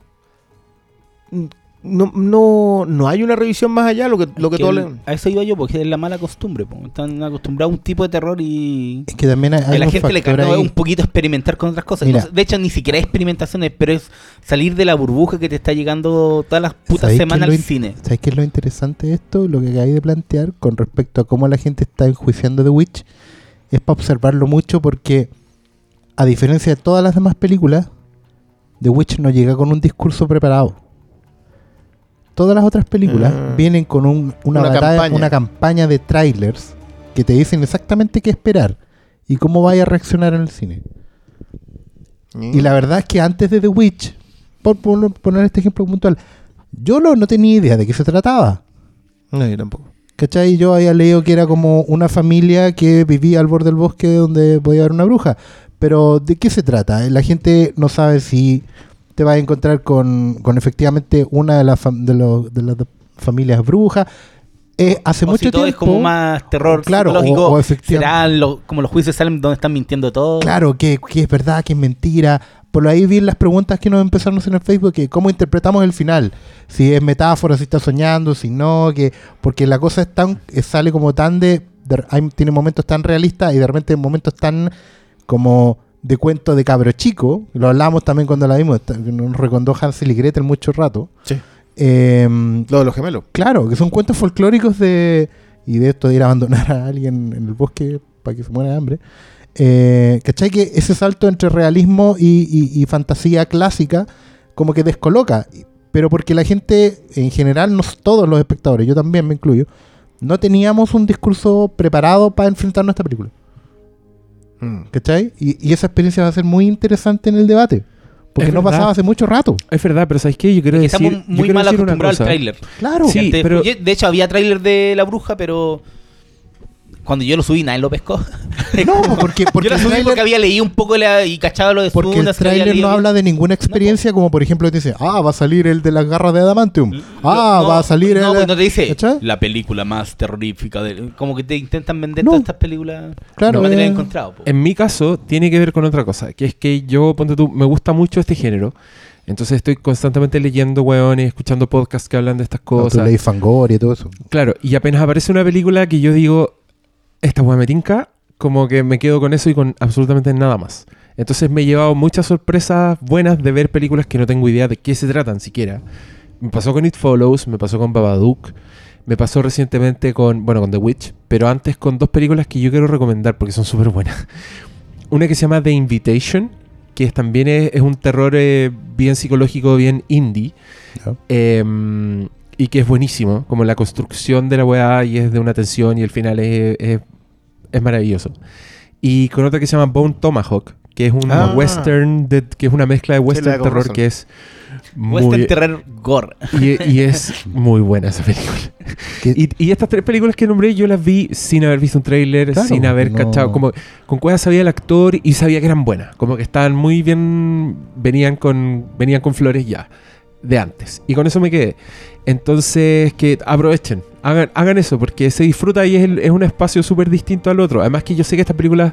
No, no, no hay una revisión más allá, lo que, lo que Que todo el- le- A eso iba yo, porque es la mala costumbre. po. Están acostumbrados a un tipo de terror y. Es que también hay, a hay la gente le ahí. un poquito experimentar con otras cosas. Mira. No sé, de hecho, ni siquiera hay experimentaciones, pero es salir de la burbuja que te está llegando todas las putas ¿Sabéis qué semanas al in- cine. ¿Sabes qué es lo interesante de esto? Lo que acabáis de plantear con respecto a cómo la gente está enjuiciando The Witch es para observarlo mucho porque, a diferencia de todas las demás películas, The Witch no llega con un discurso preparado. Todas las otras películas Ah. vienen con un- una, Una batalla- campaña. una campaña de trailers que te dicen exactamente qué esperar y cómo vaya a reaccionar en el cine. Y la verdad es que antes de The Witch, por por poner este ejemplo puntual, yo no, no tenía idea de qué se trataba. No, yo tampoco. ¿Cachai? Yo había leído que era como una familia que vivía al borde del bosque donde podía haber una bruja. Pero ¿de qué se trata? La gente no sabe si te vas a encontrar con, con efectivamente una de las, de, los- de las familias brujas. Eh, hace O mucho si todo tiempo... es como más terror Claro, psicológico. o- o serán lo- como los juicios salen donde están mintiendo todo. Claro, que, que es verdad, que es mentira. Por ahí vi las preguntas que nos empezaron a hacer en el Facebook, que cómo interpretamos el final. Si es metáfora, si está soñando, si no, que porque la cosa es tan, eh, sale como tan de, de- hay- tiene momentos tan realistas y de repente momentos tan como de cuento de cabro chico. Lo hablamos también cuando la vimos, nos recordó Hansel y Gretel mucho rato. Sí. Em, Lo de los gemelos. Claro, que son cuentos folclóricos de. Y de esto de ir a abandonar a alguien en el bosque para que se muera de hambre. Eh, ¿Cachai? Que ese salto entre realismo y, y- y fantasía clásica, como que descoloca. Pero porque la gente, en general, no todos los espectadores, yo también me incluyo, no teníamos un discurso preparado para enfrentarnos a esta película. Mm. ¿Cachai? Y, y esa experiencia va a ser muy interesante en el debate. Porque Es no verdad. pasaba hace mucho rato. Es verdad, pero ¿sabes qué? Yo quiero Que decir, estamos muy mal acostumbrados al tráiler. Claro. Sí, Gente- pero- de hecho, había tráiler de La Bruja, pero cuando yo lo subí, nadie lo pescó. *laughs* No, porque, porque yo lo subí porque había leído un poco la- y cachado lo de Porque el tráiler leído no habla de ninguna experiencia, como por ejemplo te dice, ah, va a salir el de las garras de Adamantium. Ah, No, va a salir no, el... pues no te dice ¿Cachai? la película más terrorífica. de- como que te intentan vender No. todas estas películas Claro, de manera eh, encontrado. po. En mi caso, tiene que ver con otra cosa, que es que yo, ponte tú, me gusta mucho este género. Entonces estoy constantemente leyendo, weones, escuchando podcasts que hablan de estas No, tú cosas. leí Fangoria y todo eso. Claro, y apenas aparece una película que yo digo, esta weá me tinca, como que me quedo con eso y con absolutamente nada más. Entonces me he llevado muchas sorpresas buenas de ver películas que no tengo idea de qué se tratan siquiera. Me pasó con It Follows, me pasó con Babadook, me pasó recientemente con, bueno, con The Witch, pero antes con dos películas que yo quiero recomendar porque son súper buenas. *laughs* Una que se llama The Invitation, que es, también es, es un terror eh, bien psicológico, bien indie. Eh, y que es buenísimo, como la construcción de la weá y es de una tensión y el final es, es, es maravilloso. Y con otra que se llama Bone Tomahawk, que es un Ah. western, de- que es una mezcla de western terror razón. que es Western muy... Terror Gore. Y, y es muy buena esa película. Que- Y, y estas tres películas que nombré yo las vi sin haber visto un tráiler, Claro, sin haber no- cachado, como con cuál sabía el actor y sabía que eran buenas, como que estaban muy bien, venían con, venían con flores ya, de antes. Y con eso me quedé. Entonces, que aprovechen, hagan, hagan eso, porque se disfruta y es, el- es un espacio súper distinto al otro. Además que yo sé que estas películas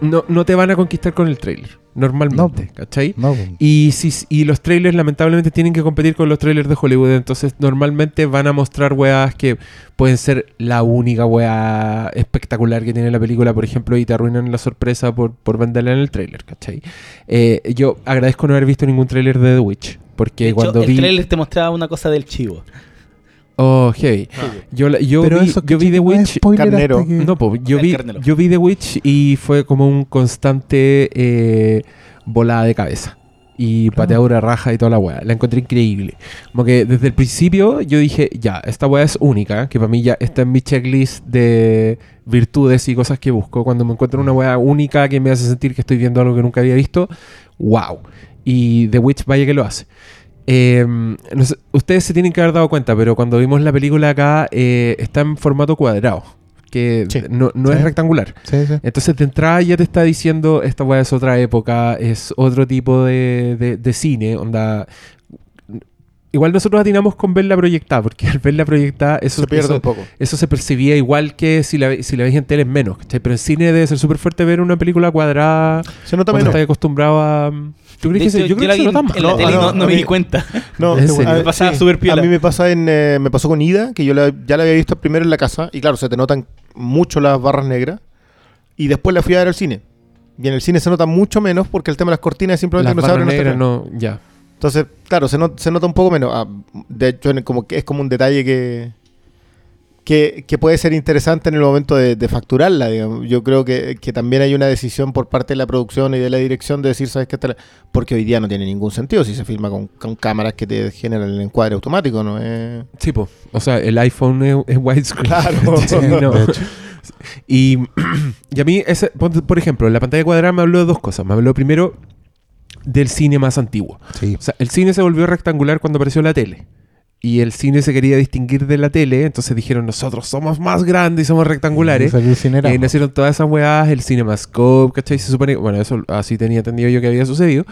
no, no te van a conquistar con el trailer, normalmente, ¿cachai? No, Y, si, y los trailers lamentablemente tienen que competir con los trailers de Hollywood, entonces normalmente van a mostrar weas que pueden ser la única wea espectacular que tiene la película, por ejemplo, y te arruinan la sorpresa por, por venderla en el trailer, ¿cachai? Eh, yo agradezco no haber visto ningún trailer de The Witch, porque De hecho, cuando el vi... trailer te mostraba una cosa del chivo. Oh, heavy. Yo, la- yo Pero vi, eso, yo vi. The Witch... Carnero. que- No, po, yo, El vi, carnero. yo vi The Witch y fue como un constante eh, volada de cabeza. Y pateadura raja y toda la weá. La encontré increíble. Como que desde el principio yo dije, ya, esta weá es única, que para mí ya está en mi checklist de virtudes y cosas que busco. Cuando me encuentro una weá única que me hace sentir que estoy viendo algo que nunca había visto, wow. Y The Witch vaya que lo hace. Eh, no sé, ustedes se tienen que haber dado cuenta, pero cuando vimos la película acá, eh, está en formato cuadrado. Que Sí. no, no Sí. es rectangular. Sí. Entonces de entrada ya te está diciendo, esta weá es otra época, es otro tipo de, de- de cine, onda... Igual nosotros atinamos con verla proyectada, porque *laughs* al verla proyectada eso se pierde eso, un poco. eso se percibía igual que si la, si la veis en tele es menos. Pero en cine debe ser súper fuerte ver una película cuadrada Se nota menos. estás acostumbrado a... ¿Tú crees que yo creo la que se vi nota en, más? en la No, no, me mí- di cuenta. *laughs* No, Me pasaba sí. súper piola. A mí me pasa en eh, me pasó con Ida, que yo la- ya la había visto primero en la casa y claro, se te notan mucho las barras negras y después la fui a ver al cine. Y en el cine se nota mucho menos porque el tema de las cortinas es simplemente Las no se abren negras no... Ya. Entonces, claro, se, not- se nota un poco menos. Ah, de hecho, como que es como un detalle que, que, que puede ser interesante en el momento de, de facturarla. Digamos. Yo creo que, que también hay una decisión por parte de la producción y de la dirección de decir, ¿sabes qué? Esta la-?" Porque hoy día no tiene ningún sentido si se filma con, con cámaras que te generan el encuadre automático, ¿no? Eh, Sí, po. O sea, el iPhone es, es widescreen. Claro. *laughs* Sí, no. Y, *clears throat* y a mí, ese, por ejemplo, la pantalla cuadrada me habló de dos cosas. Me habló primero del cine más antiguo. Sí. O sea, el cine se volvió rectangular cuando apareció la tele. Y el cine se quería distinguir de la tele, entonces dijeron, nosotros somos más grandes y somos rectangulares. Y nacieron todas esas weas, el CinemaScope, ¿cachai? Se supone, bueno, eso así tenía entendido yo que había sucedido.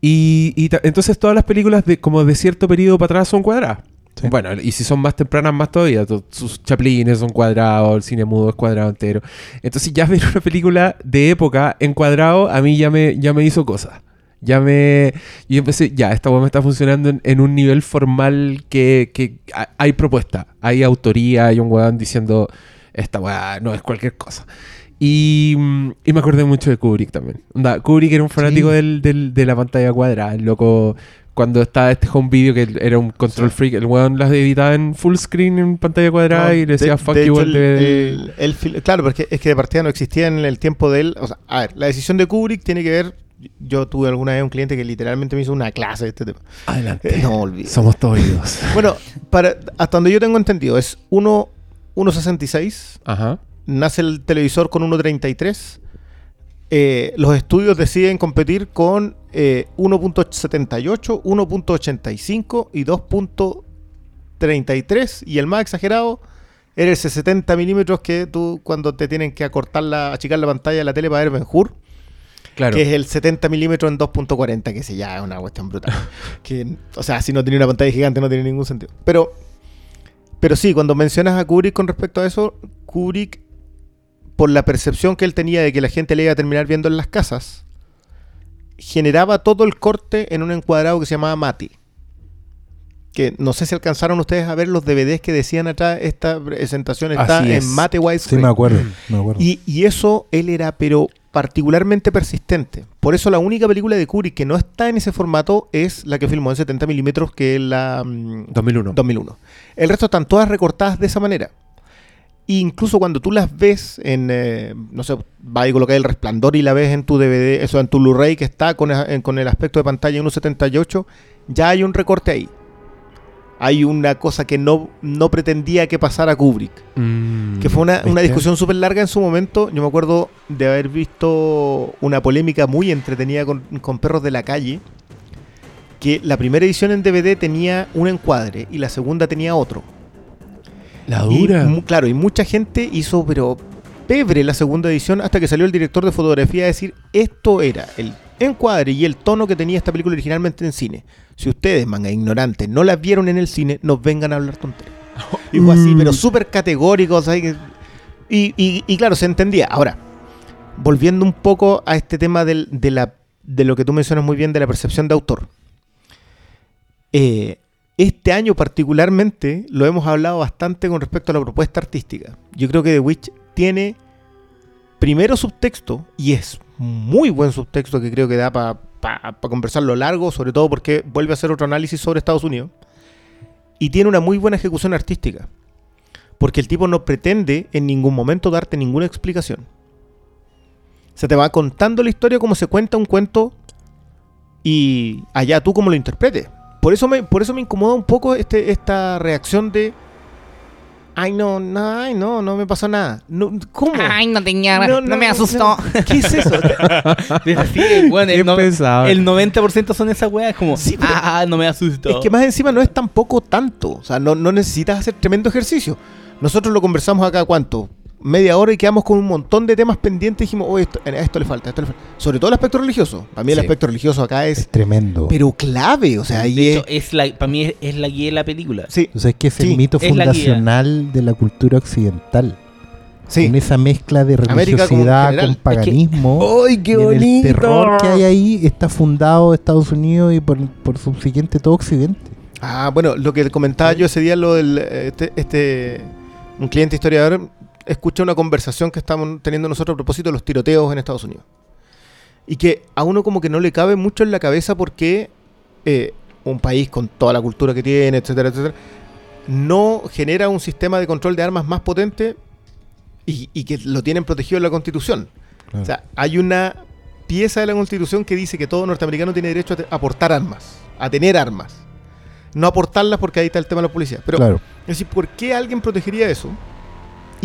Y, entonces todas las películas de como de cierto periodo para atrás son cuadradas. Sí. Bueno, y si son más tempranas, más todavía. To- Sus chaplines son cuadrados, el cine mudo es cuadrado entero. Entonces ya *laughs* ver una película de época en cuadrado a mí ya me, ya me hizo cosas. Ya me... Yo empecé, ya, esta web me está funcionando en, en un nivel formal que, que ha- hay propuesta. Hay autoría, hay un weón diciendo, esta weá no es cualquier cosa. Y, mm, y me acordé mucho de Kubrick también. Onda, Kubrick era un fanático Sí. del, del- de la pantalla cuadrada. El loco, cuando estaba este home video, que era un control freak, el weón las editaba en full screen en pantalla cuadrada No, y le decía de- fuck de you hecho, el- DVD". el- el claro, porque es que de partida no existía en el tiempo de él. O sea, a ver, la decisión de Kubrick tiene que ver. Yo tuve alguna vez un cliente que literalmente me hizo una clase de este tema. Adelante. Eh, no olvides. Somos todos oídos. *laughs* Bueno, para, hasta donde yo tengo entendido, es 1 1.66. Ajá. Nace el televisor con 1.33. Eh, los estudios deciden competir con eh, 1.78, 1.85 y 2.33. Y el más exagerado era ese 70 milímetros que tú, cuando te tienen que acortar la, achicar la pantalla de la tele para ver Ben Hur, Claro. que es el 70 milímetros en 2.40, que ese ya es una cuestión brutal. *laughs* que, o sea, si no tiene una pantalla gigante no tiene ningún sentido. Pero, pero sí, cuando mencionas a Kubrick con respecto a eso, Kubrick, por la percepción que él tenía de que la gente le iba a terminar viendo en las casas, generaba todo el corte en un encuadrado que se llamaba Mati. que no sé si alcanzaron ustedes a ver los DVDs que decían atrás, esta presentación está en mate Sí, widescreen. me acuerdo. Me acuerdo. Y, y eso él era, pero particularmente persistente. Por eso la única película de Kubrick que no está en ese formato es la que filmó en 70 milímetros, que es la mm, 2001. 2001. El resto están todas recortadas de esa manera. E incluso cuando tú las ves en, eh, no sé, va y colocar el resplandor y la ves en tu DVD, eso en tu Blu-ray que está con, en- con el aspecto de pantalla 1.78, ya hay un recorte ahí. Hay una cosa que no, no pretendía que pasara Kubrick. Mm, Que fue una, una discusión súper larga en su momento. Yo me acuerdo de haber visto una polémica muy entretenida con, con Perros de la Calle. Que la primera edición en DVD tenía un encuadre y la segunda tenía otro. La dura. claro, y mucha gente hizo, pero pebre la segunda edición hasta que salió el director de fotografía a decir esto era el encuadre y el tono que tenía esta película originalmente en cine. Si ustedes, manga ignorantes, no la vieron en el cine, nos vengan a hablar tonterías. Y fue así, Mm. pero súper categórico. que- y, y- y claro, se entendía. Ahora, volviendo un poco a este tema del- de, la, de lo que tú mencionas muy bien de la percepción de autor. Eh, este año particularmente lo hemos hablado bastante con respecto a la propuesta artística. Yo creo que The Witch tiene primero subtexto, y es muy buen subtexto que creo que da para conversarlo largo, sobre todo porque vuelve a hacer otro análisis sobre Estados Unidos. Y tiene una muy buena ejecución artística. Porque el tipo no pretende en ningún momento darte ninguna explicación. Se te va contando la historia como se cuenta un cuento y allá tú como lo interpretes. Por eso me, por eso me incomoda un poco este, esta reacción de ay no, no, ay no, no me pasó nada. No, ¿Cómo? Ay, no tenía, No, no, no, me asustó. ¿Qué es eso? *laughs* Sí, bueno, el, no- el 90% son esas weas. como, Sí, pero- ah, no me asustó. Es que más encima no es tampoco tanto. O sea, no, no necesitas hacer tremendo ejercicio. Nosotros lo conversamos acá, ¿cuánto? Media hora y quedamos con un montón de temas pendientes. Y dijimos, oye, esto, a esto le falta, esto le falta. Sobre todo el aspecto religioso. Para mí el Sí. aspecto religioso acá Es es, tremendo. pero clave. O sea, ahí de es. hecho, es la, para mí es, es la guía de la película. Sí, O sea, es que es Sí, el mito es la guía. fundacional de la cultura occidental. sí. En esa mezcla de religiosidad con Es que- paganismo. ¡Ay, qué y en el bonito! terror que hay ahí está fundado Estados Unidos y por, por subsiguiente todo Occidente. Ah, bueno, lo que comentaba yo ese día, lo del. eh, Este, este- un cliente historiador escucha una conversación que estamos teniendo nosotros a propósito de los tiroteos en Estados Unidos. Y que a uno como que no le cabe mucho en la cabeza porque eh, un país con toda la cultura que tiene, etcétera, etcétera, no genera un sistema de control de armas más potente y, y que lo tienen protegido en la Constitución. O sea, hay una pieza de la Constitución que dice que todo norteamericano tiene derecho a, te- a portar armas, a tener armas. No aportarlas porque ahí está el tema de la policía. Pero, claro. es decir, ¿por qué alguien protegería eso?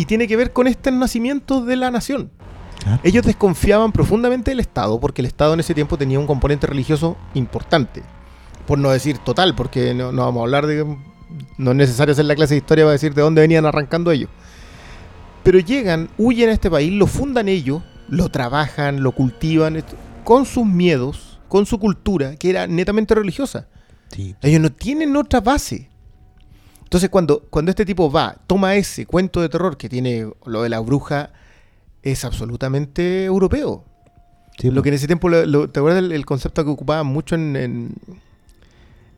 Y tiene que ver con este nacimiento de la nación. Ellos desconfiaban profundamente del Estado porque el Estado en ese tiempo tenía un componente religioso importante. Por no decir total, porque no, no vamos a hablar de... No es necesario hacer la clase de historia para decir de dónde venían arrancando ellos. Pero llegan, huyen a este país, lo fundan ellos, lo trabajan, lo cultivan, con sus miedos, con su cultura, que era netamente religiosa. Sí. Ellos no tienen otra base. Entonces, cuando, cuando este tipo va, toma ese cuento de terror que tiene lo de la bruja, es absolutamente europeo. Sí, Lo que en ese tiempo, lo- lo- ¿te acuerdas el, el concepto que ocupaban mucho en, en,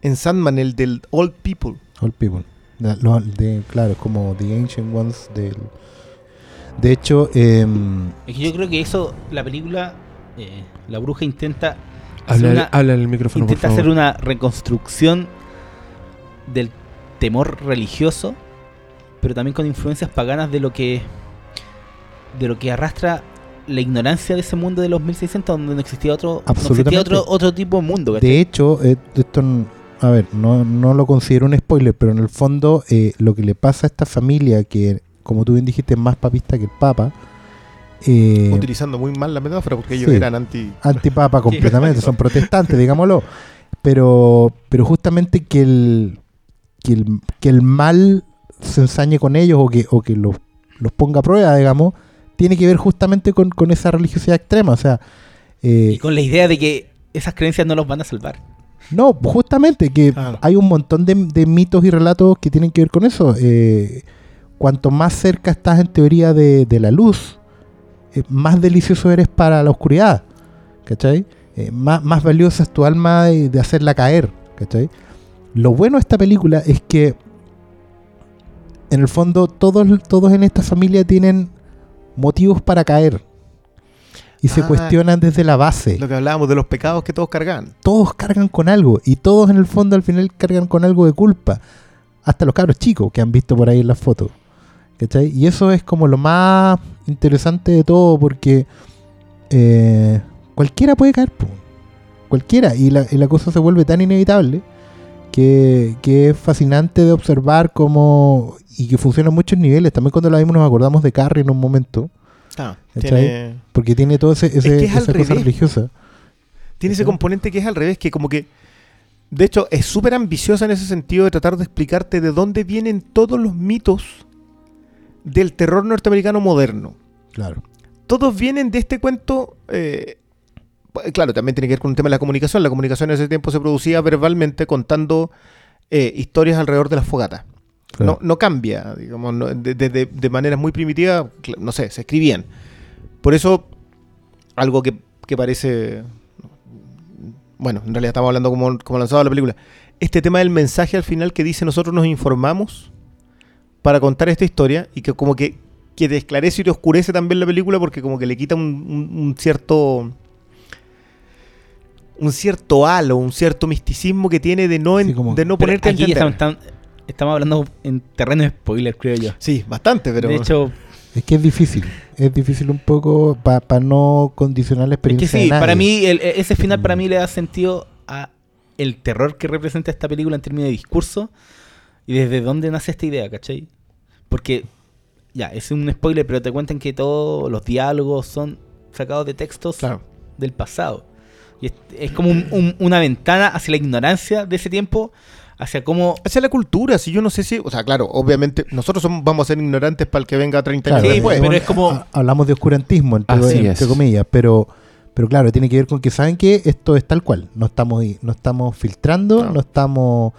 en Sandman, el del Old People? All people. La- lo- de- claro, como The Ancient Ones del... De hecho, em, Es que yo creo que eso, la película, eh, la bruja intenta hacer Habla, una, habla en el micrófono, por intenta favor. hacer una reconstrucción del temor religioso, pero también con influencias paganas de lo que de lo que arrastra la ignorancia de ese mundo de los 1600 donde no existía otro no existía otro otro tipo de mundo ¿cachai? de hecho, eh, esto, a ver, no, no lo considero un spoiler, pero en el fondo eh, lo que le pasa a esta familia, que como tú bien dijiste, es más papista que el Papa, eh, Utilizando muy mal la metáfora porque ellos sí. eran anti... antipapa *laughs* completamente, son protestantes, digámoslo. Pero, pero justamente que el, que el, que el mal se ensañe con ellos o que, o que los, los ponga a prueba, digamos, tiene que ver justamente con, con esa religiosidad extrema. O sea, eh, y con la idea de que esas creencias no los van a salvar no, justamente que Claro. hay un montón de, de mitos y relatos que tienen que ver con eso. Eh, cuanto más cerca estás en teoría de, de la luz, eh, más delicioso eres para la oscuridad. ¿Cachai? Eh, más, más valiosa es tu alma de, de hacerla caer. ¿Cachai? Lo bueno de esta película es que en el fondo todos, todos en esta familia tienen motivos para caer. Y se Ah. cuestionan desde la base. Lo que hablábamos de los pecados que todos cargan. Todos cargan con algo. Y todos en el fondo al final cargan con algo de culpa. Hasta los cabros chicos que han visto por ahí en las fotos. ¿Cachai? Y eso es como lo más interesante de todo porque eh, cualquiera puede caer. po. Cualquiera. Y la, y la cosa se vuelve tan inevitable que, que es fascinante de observar cómo... Y que funciona en muchos niveles. También cuando la vimos nos acordamos de Carrie en un momento. Ah, Porque tiene todo ese, ese- que es al esa cosa revés. religiosa. tiene ese componente que es al revés, que como que... De hecho, es súper ambiciosa en ese sentido de tratar de explicarte de dónde vienen todos los mitos del terror norteamericano moderno. Claro. todos vienen de este cuento. eh, claro, también tiene que ver con un tema de la comunicación. La comunicación en ese tiempo se producía verbalmente contando eh, historias alrededor de las fogatas. claro. No, no cambia, digamos, no- de, de, manera muy primitiva, no sé, se escribían. Por eso, algo que, que parece. Bueno, en realidad estamos hablando como, como lanzado la película. Este tema del mensaje al final que dice nosotros nos informamos para contar esta historia y que como que, que te esclarece y te oscurece también la película porque como que le quita un, un- un cierto un cierto halo, un cierto misticismo que tiene de no, en- Sí, como- de no ponerte a aquí entender. estamos, hablando en terreno de spoiler, creo yo. Sí, bastante, pero de hecho, Es que es difícil. Es difícil un poco para no condicionar la es que experiencia. sí, de nadie. para mí el- e, ese final para mí le da sentido a el terror que representa esta película en términos de discurso y desde dónde nace esta idea, ¿cachai? Porque, ya, es un spoiler, pero te cuentan que todos los diálogos son sacados de textos claro. del pasado. Y es, es como un- un- una ventana hacia la ignorancia de ese tiempo, hacia cómo... Hacia la cultura, si yo no sé si, o sea, claro, obviamente nosotros somos, vamos a ser ignorantes para el que venga 30 Claro, años Sí, después. pero es como- ha- Hablamos de oscurantismo, entre, Así entre es. comillas, pero, pero claro, tiene que ver con que saben que esto es tal cual. No estamos, no estamos filtrando, No. no, estamos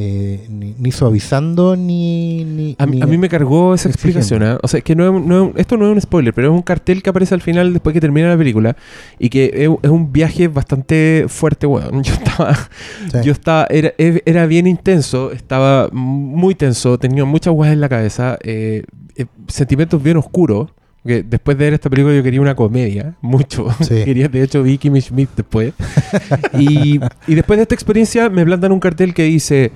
eh, ni, ni suavizando, ni. ni- A, mí- ni- a mí me cargó esa exigiendo. explicación. ¿ah? O sea, que no no esto no es un spoiler, pero es un cartel que aparece al final después que termina la película y que es, es un viaje bastante fuerte, weón. *laughs* Yo estaba, Sí. yo estaba, era, era bien intenso, estaba muy tenso, tenía muchas guas en la cabeza, eh, eh, sentimientos bien oscuros. Que después de ver esta película yo quería una comedia, *laughs* mucho. Sí. *laughs* quería, de hecho, vi Kimmy Schmidt después. *laughs* y, y después de esta experiencia me plantan un cartel que dice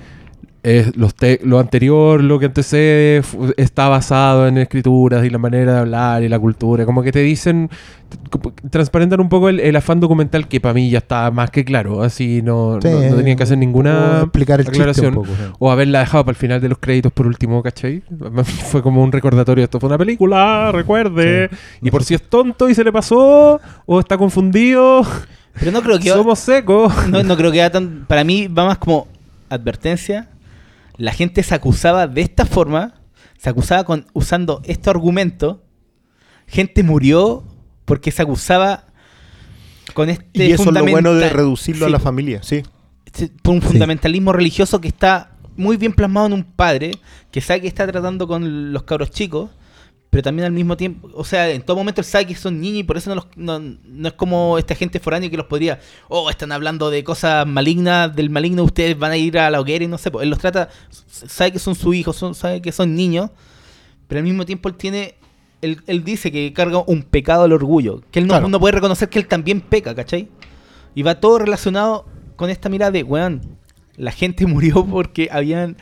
eh, los te- lo anterior, lo que antecede, está basado en escrituras y la manera de hablar y la cultura. Como que te dicen, transparentan un poco el, el afán documental que para mí ya está más que claro. Así no, Sí, no, no tenían que hacer o ninguna explicar el aclaración. un poco. sí. O haberla dejado para el final de los créditos por último, ¿cachai? *laughs* Fue como un recordatorio. Esto fue una película, recuerde. Y por si es tonto y se le pasó, o está confundido, Pero no creo que... *laughs* somos secos. No, no creo que tan... Para mí va más como advertencia. La gente se acusaba de esta forma, se acusaba con usando este argumento. Gente murió porque se acusaba con este Y eso es lo bueno de reducirlo a la familia, sí. por un Sí. fundamentalismo religioso que está muy bien plasmado en un padre que sabe que está tratando con los cabros chicos, pero también al mismo tiempo, o sea, en todo momento él sabe que son niños y por eso no, los- no, no es como esta gente foránea que los podría, oh, están hablando de cosas malignas, del maligno, ustedes van a ir a la hoguera y no sé, pues él los trata, sabe que son sus hijos, son, sabe que son niños, pero al mismo tiempo él tiene, él, él dice que carga un pecado al orgullo, que él no, Claro. no puede reconocer que él también peca, ¿cachai? Y va todo relacionado con esta mirada de, weón, la gente *laughs* murió porque habían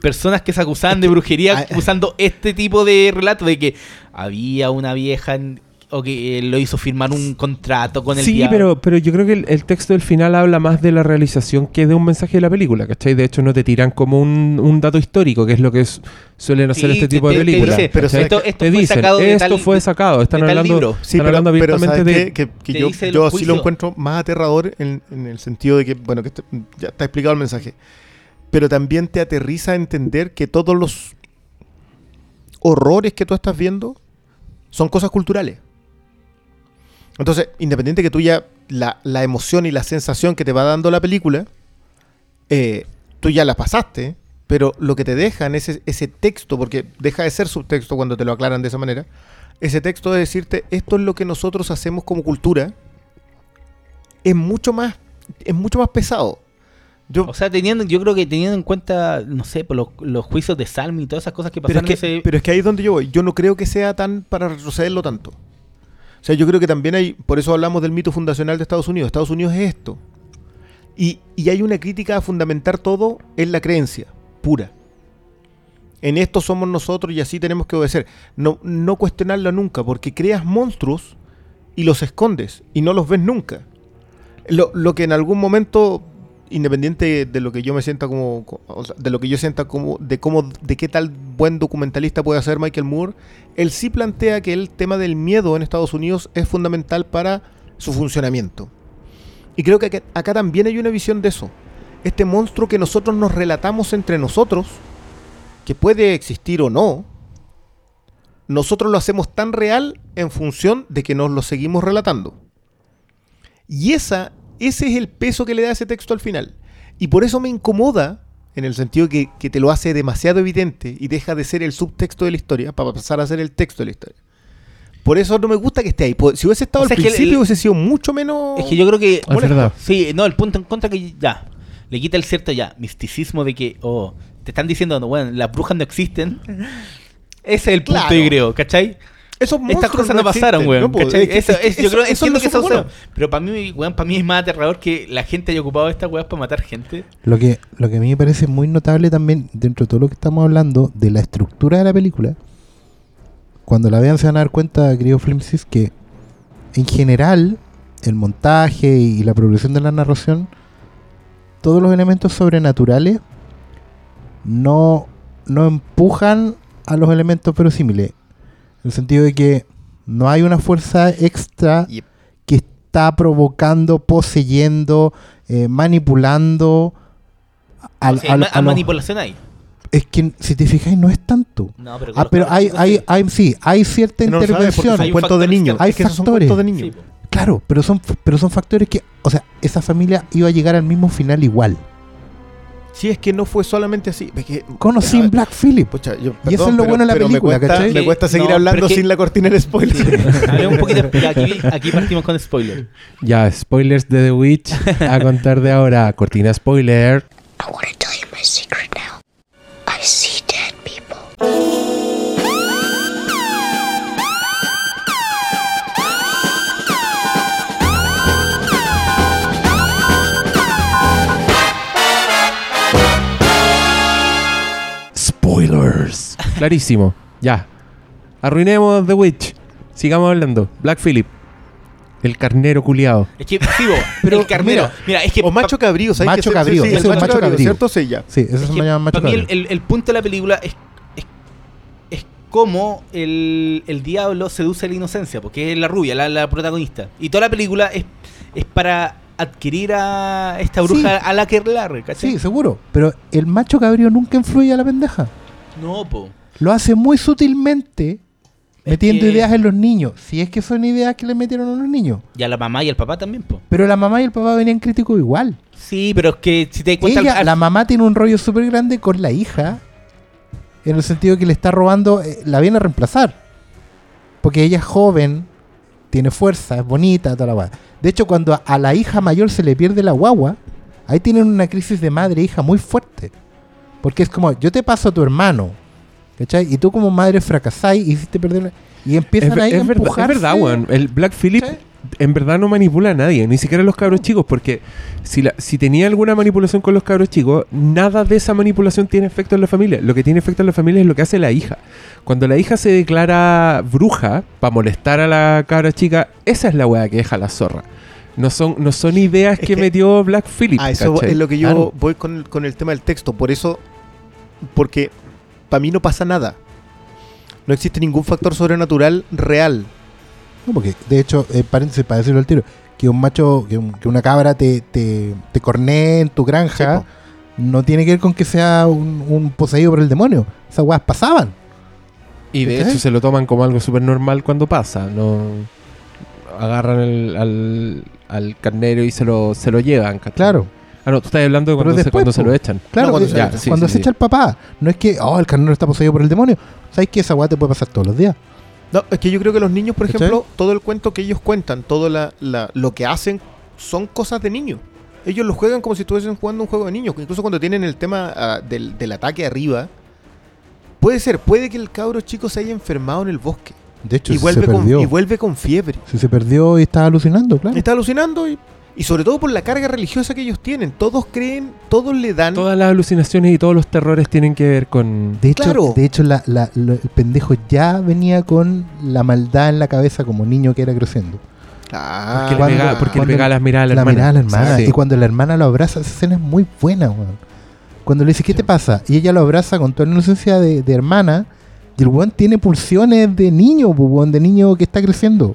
personas que se acusaban de brujería usando este tipo de relato de que había una vieja en- o que eh, lo hizo firmar un contrato con el Sí, diablo. pero, pero yo creo que el, el texto del final habla más de la realización que de un mensaje de la película, ¿cachai? De hecho, no te tiran como un, un dato histórico, que es lo que es- suelen hacer Sí, este te- tipo de te- películas. dice, pero esto, esto te fue dicen, sacado de esto tal- fue sacado, están de hablando, libro. Sí, están pero, hablando pero abiertamente ¿sabes de... Que, yo, yo los sí lo encuentro más aterrador en, en el sentido de que, bueno, que este- ya está explicado el mensaje, pero también te aterriza a entender que todos los horrores que tú estás viendo son cosas culturales. Entonces, independiente que tú ya, la, la emoción y la sensación que te va dando la película, eh, tú ya la pasaste, pero lo que te dejan es ese, texto, porque deja de ser subtexto cuando te lo aclaran de esa manera, ese texto de decirte, esto es lo que nosotros hacemos como cultura, es mucho más, es mucho más pesado. Yo, O sea, teniendo, yo creo que teniendo en cuenta, no sé, por los, los juicios de Salmi y todas esas cosas que pero, pasaron es que, ese- pero es que ahí es donde yo voy. Yo no creo que sea tan para retrocederlo tanto. O sea, yo creo que también hay, por eso hablamos del mito fundacional de Estados Unidos. Estados Unidos es esto. Y, y hay una crítica a fundamentar todo en la creencia pura. En esto somos nosotros y así tenemos que obedecer. No, no cuestionarlo nunca, porque creas monstruos y los escondes y no los ves nunca. Lo, lo que en algún momento, independiente de lo que yo me sienta como, co- o sea, de lo que yo sienta como, de cómo, de qué tal buen documentalista puede hacer Michael Moore, él sí plantea que el tema del miedo en Estados Unidos es fundamental para su funcionamiento. Y creo que acá, acá también hay una visión de eso. Este monstruo que nosotros nos relatamos entre nosotros, que puede existir o no, nosotros lo hacemos tan real en función de que nos lo seguimos relatando. Y esa, ese es el peso que le da ese texto al final. Y por eso me incomoda, en el sentido que, que te lo hace demasiado evidente y deja de ser el subtexto de la historia para pasar a ser el texto de la historia. Por eso no me gusta que esté ahí. Si hubiese estado O sea, al es principio, el- hubiese sido mucho menos. Es que yo creo que. Es verdad. Sí, no, el punto en contra que ya. Le quita el cierto ya, misticismo de que, oh, te están diciendo, no, bueno, las brujas no existen. *laughs* Ese es el punto, Claro. yo creo, ¿cachai? Esos Estas cosas no, pasaron, existen, weón. ¿no? Es que- Eso- es yo creo eso- eso no que eso. Pero para mí, weón, para mí es más aterrador que la gente haya ocupado estas weas para matar gente. Lo que, lo que a mí me parece muy notable también, dentro de todo lo que estamos hablando, de la estructura de la película, cuando la vean se van a dar cuenta, querido Flimsis, que en general el montaje y la progresión de la narración, todos los elementos sobrenaturales no, no empujan a los elementos verosímiles. En el sentido de que no hay una fuerza extra Yep. que está provocando, poseyendo, eh, manipulando al, o sea, al- ma- a los- manipulación ahí. Es que si te fijáis no es tanto. No, pero Ah, pero hay, hay, sí. hay, sí, hay cierta No intervención. Hay cuentos de niños. Hay de factores. niños. Sí, po. Claro, pero son, pero son factores que, o sea, esa familia iba a llegar al mismo final igual. Si es que no fue solamente así. Es que, Con o Ya, sin Black Phillip. pucha, yo- Y eso es lo pero- bueno de la película, me cuesta, ¿cachai? me cuesta seguir No, hablando que- sin la cortina del spoiler. *laughs* Un poquito. ya, aquí, aquí partimos con spoiler. Ya, spoilers de The Witch. A contar de ahora, cortina spoiler. I want to tell you my secret now. I see Spoilers. Clarísimo. Ya. Arruinemos The Witch. Sigamos hablando. Black Phillip. El carnero culiado. Es que, sí, Pero, *laughs* el carnero. Mira, mira, es que. O macho cabrío, ¿sabes? Macho que cabrío, Sí, ese el es un macho cabrío. ¿cierto? Sí, ya. Sí, eso es se que llama macho para mí el, cabrío. el- el punto de la película es, es, es cómo el, el diablo seduce a la inocencia, porque es la rubia, la, la protagonista. Y toda la película es, es para adquirir a esta bruja Sí. a la que larga, ¿cachai? Sí, seguro. Pero el macho cabrío nunca influye a la pendeja. No, po. Lo hace muy sutilmente, Es metiendo que- ideas en los niños. Si es que son ideas que le metieron a los niños. Y a la mamá y al papá también, po. Pero la mamá y el papá venían críticos igual. Sí, pero es que si te das cuenta... Ella, al- la mamá tiene un rollo súper grande con la hija. En el sentido que le está robando, eh, la viene a reemplazar. Porque ella es joven, tiene fuerza, es bonita, toda la guagua. De hecho, cuando a, a la hija mayor se le pierde la guagua, ahí tienen una crisis de madre e hija muy fuerte. Porque es como, yo te paso a tu hermano, ¿cachai? Y tú como madre fracasáis y hiciste perder Y empiezan Es, ahí a es verdad, es empujarse. verdad, weón. El Black Phillip en verdad no manipula a nadie, ni siquiera a los cabros chicos, porque si, la- si tenía alguna manipulación con los cabros chicos, nada de esa manipulación tiene efecto en la familia. Lo que tiene efecto en la familia es lo que hace la hija. Cuando la hija se declara bruja para molestar a la cabra chica, esa es la weá que deja la zorra. No son, no son ideas Es que, que- metió Black Phillip. A eso ¿cachai? es lo que yo voy con con el tema del texto. Por eso, porque para mí no pasa nada. No existe ningún factor sobrenatural real. No, porque de hecho, eh, paréntesis para decirlo al tiro, que un macho, que, un- que una cabra te, te, te cornee en tu granja, Sí, no tiene que ver con que sea un, un poseído por el demonio. Esas weas pasaban. Y de hecho se lo toman como algo súper normal cuando pasa. No agarran el- al, al carnero y se lo, se lo llevan. ¿cachai? Claro, Ah, no, tú estás hablando de cuando, se, cuando lo echan. claro. No, cuando se Ya, sí, cuando sí, se sí. echa el papá, no es que, oh, el carnero está poseído por el demonio. ¿Sabes que esa wea te puede pasar todos los días? No, es que yo creo que los niños, por ejemplo, todo el cuento que ellos cuentan, todo la, la- lo que hacen, son cosas de niños. ellos lo juegan como si estuviesen jugando un juego de niños. Incluso cuando tienen el tema ah, del, del ataque arriba, puede ser, puede que el cabro chico se haya enfermado en el bosque De hecho, y si vuelve, se con, perdió. y vuelve con fiebre. Si se perdió y estaba alucinando, claro. Está alucinando y, y sobre todo por la carga religiosa que ellos tienen. Todos creen, todos le dan. Todas las alucinaciones y todos los terrores tienen que ver con... De hecho, Claro. de hecho la- la- lo- el pendejo ya venía con la maldad en la cabeza como niño que era creciendo. Ah, Porque, le, cuando- porque le pegaba las miradas a la, la hermana. mirada a la hermana. Sí. Y cuando la hermana lo abraza, esa escena es muy buena, weón. Cuando le dice, ¿qué te pasa? Y ella lo abraza con toda la inocencia de, de hermana. Y el weón tiene pulsiones de niño, pues, weón, de niño que está creciendo.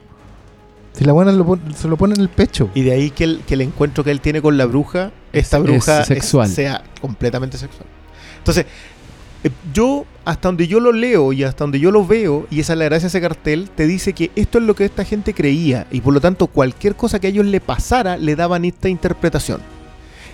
Si la buena lo pon- se lo pone en el pecho. Y de ahí que el, que el encuentro que él tiene con la bruja, esta Es- bruja es sexual. sea completamente sexual. Entonces, eh, yo, hasta donde yo lo leo y hasta donde yo lo veo, y esa es la gracia de ese cartel, te dice que esto es lo que esta gente creía, y por lo tanto cualquier cosa que a ellos le pasara, le daban esta interpretación.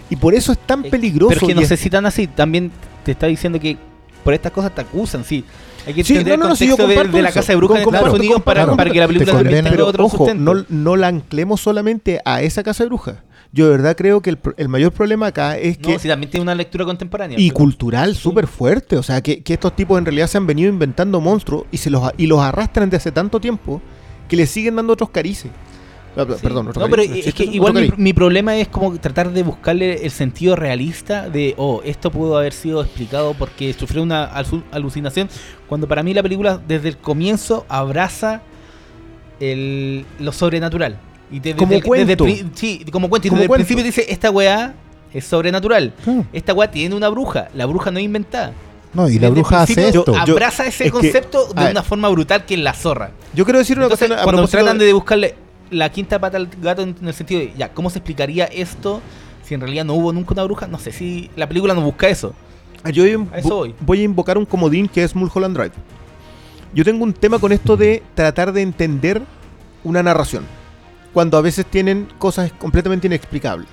Y por eso es tan peligroso. Pero es que no es- sé si tan así. También te está diciendo que por estas cosas te acusan, sí. Hay que Sí, entender no, no, el no, sí, yo contexto de- comparto de, la casa de brujas en Con- Estados claro, Unidos para, comparto. para que la película condenan. tenga otro ojo, sustento. no, no la anclemos solamente a esa casa de brujas. Yo de verdad creo que el, el mayor problema acá es que No, si también tiene una lectura contemporánea. y pero- cultural súper fuerte. O sea, que, que estos tipos en realidad se han venido inventando monstruos y, se los, y los arrastran desde hace tanto tiempo que les siguen dando otros carices. Ah, Sí. Perdón, No, pero es que igual mi, problema es como tratar de buscarle el sentido realista de, oh, esto pudo haber sido explicado porque sufrió una alu- alucinación, cuando para mí la película desde el comienzo abraza el, lo sobrenatural. Y desde, Como desde cuento. sí, como cuento. Y Como desde cuento. el principio dice, esta weá es sobrenatural. Esta weá tiene una bruja. La bruja no es inventada. No, y la bruja hace esto. Abraza ese es concepto de ver. una forma brutal que es la zorra. Yo quiero decir una Entonces, cosa a cuando tratan de buscarle la quinta pata al gato en, en el sentido de, ya, ¿cómo se explicaría esto si en realidad no hubo nunca una bruja? No sé si la película no busca eso. Ah, Yo voy, A eso voy. voy a invocar un comodín que es Mulholland Drive. Yo tengo un tema con esto de tratar de entender una narración. Cuando a veces tienen cosas completamente inexplicables.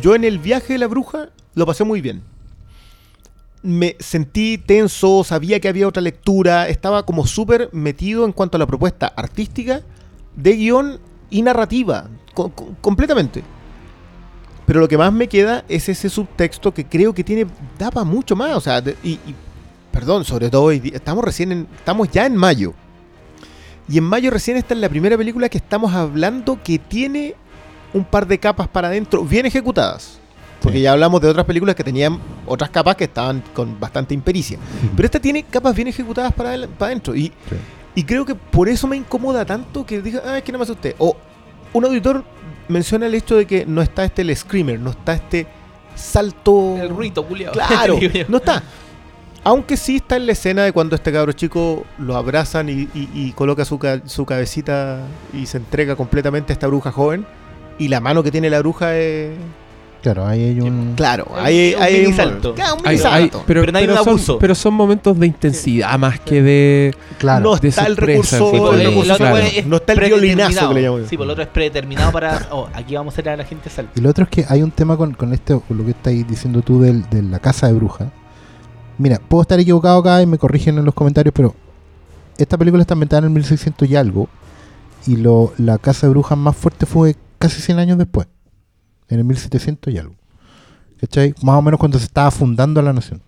Yo en el viaje de la bruja lo pasé muy bien. Me sentí tenso, sabía que había otra lectura, estaba como súper metido en cuanto a la propuesta artística, de guion y narrativa, co- co- completamente. Pero lo que más me queda es ese subtexto que creo que tiene da para mucho más, o sea, de- y, y- perdón, sobre todo hoy día, estamos recién en, estamos ya en mayo. Y en mayo recién está en la primera película que estamos hablando que tiene un par de capas para adentro bien ejecutadas. Porque Sí. ya hablamos de otras películas que tenían otras capas que estaban con bastante impericia. Pero esta tiene capas bien ejecutadas para, adentro. Y, y creo que por eso me incomoda tanto que diga, ah, es que no me asusté. O un auditor menciona el hecho de que no está este el screamer, no está este salto. El ruito, culiao. Claro, *laughs* no está. Aunque sí está en la escena de cuando este cabro chico lo abrazan y, y- y coloca su, ca- su cabecita y se entrega completamente a esta bruja joven. Y la mano que tiene la bruja es. Claro, ahí hay un. Claro, Un- hay, un hay mini un salto. Claro, un Hay- mini hay- salto. pero, Pero no hay pero un son, abuso. pero son momentos de intensidad más que de... Claro. No de está el recurso, sí, el pues, claro. es No está el violinazo que le llamo. Sí, por lo otro es predeterminado para. *laughs* Oh, aquí vamos a hacer a la gente saltar. Y lo otro es que hay un tema con, con este, con lo que estáis diciendo tú del- de la casa de bruja. Mira, puedo estar equivocado acá y me corrigen en los comentarios, pero esta película está ambientada en el 1600 y algo. Y lo, la casa de brujas más fuerte fue casi 100 años después. En el 1700 y algo. ¿Cachai? Más o menos cuando se estaba fundando la nación.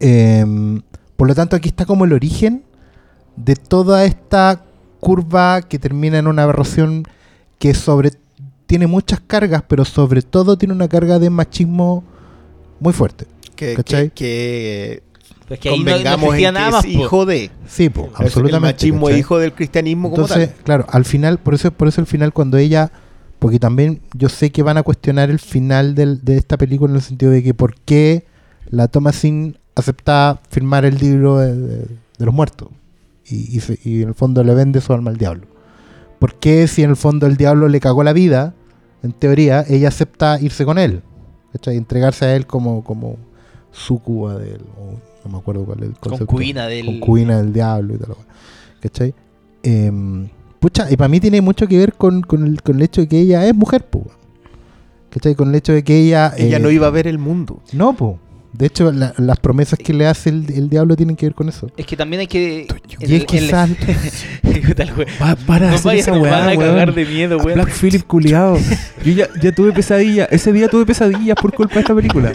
Em, por lo tanto, aquí está como el origen de toda esta curva que termina en una aberración que sobre tiene muchas cargas, pero sobre todo tiene una carga de machismo muy fuerte. Que, ¿Cachai? que, que que ahí no, no convengamos existía en que nada más. es hijo de. Sí, po, El absolutamente. machismo es ¿cachai? hijo del cristianismo como Entonces, tal. claro, al final, por eso, por eso al final cuando ella, porque también yo sé que van a cuestionar el final del- de esta película en el sentido de que por qué la Thomasin acepta firmar el libro de, de- de los muertos y, y se- y en el fondo le vende su alma al diablo. ¿Por qué si en el fondo el diablo le cagó la vida, en teoría, ella acepta irse con él? ¿cachai? Entregarse a él como, como sucuba de él, o no me acuerdo cuál es el concepto. Concubina del. concubina del diablo y tal. ¿Cachai? Em, pucha, y para mí tiene mucho que ver con, con el, con el hecho de que ella es mujer, po. ¿Cachai? Con el hecho de que ella... Ella eh, no iba a ver el mundo. No, po. De hecho, la- las promesas que le hace el, el diablo tienen que ver con eso. Es que también hay que. Y es que sal-. *laughs* Pa- para No hacer esa van weá, a cagar weón. de miedo, weón. Black Phillip culiado. *laughs* Yo ya, ya tuve pesadillas. Ese día tuve pesadillas por culpa de esta película.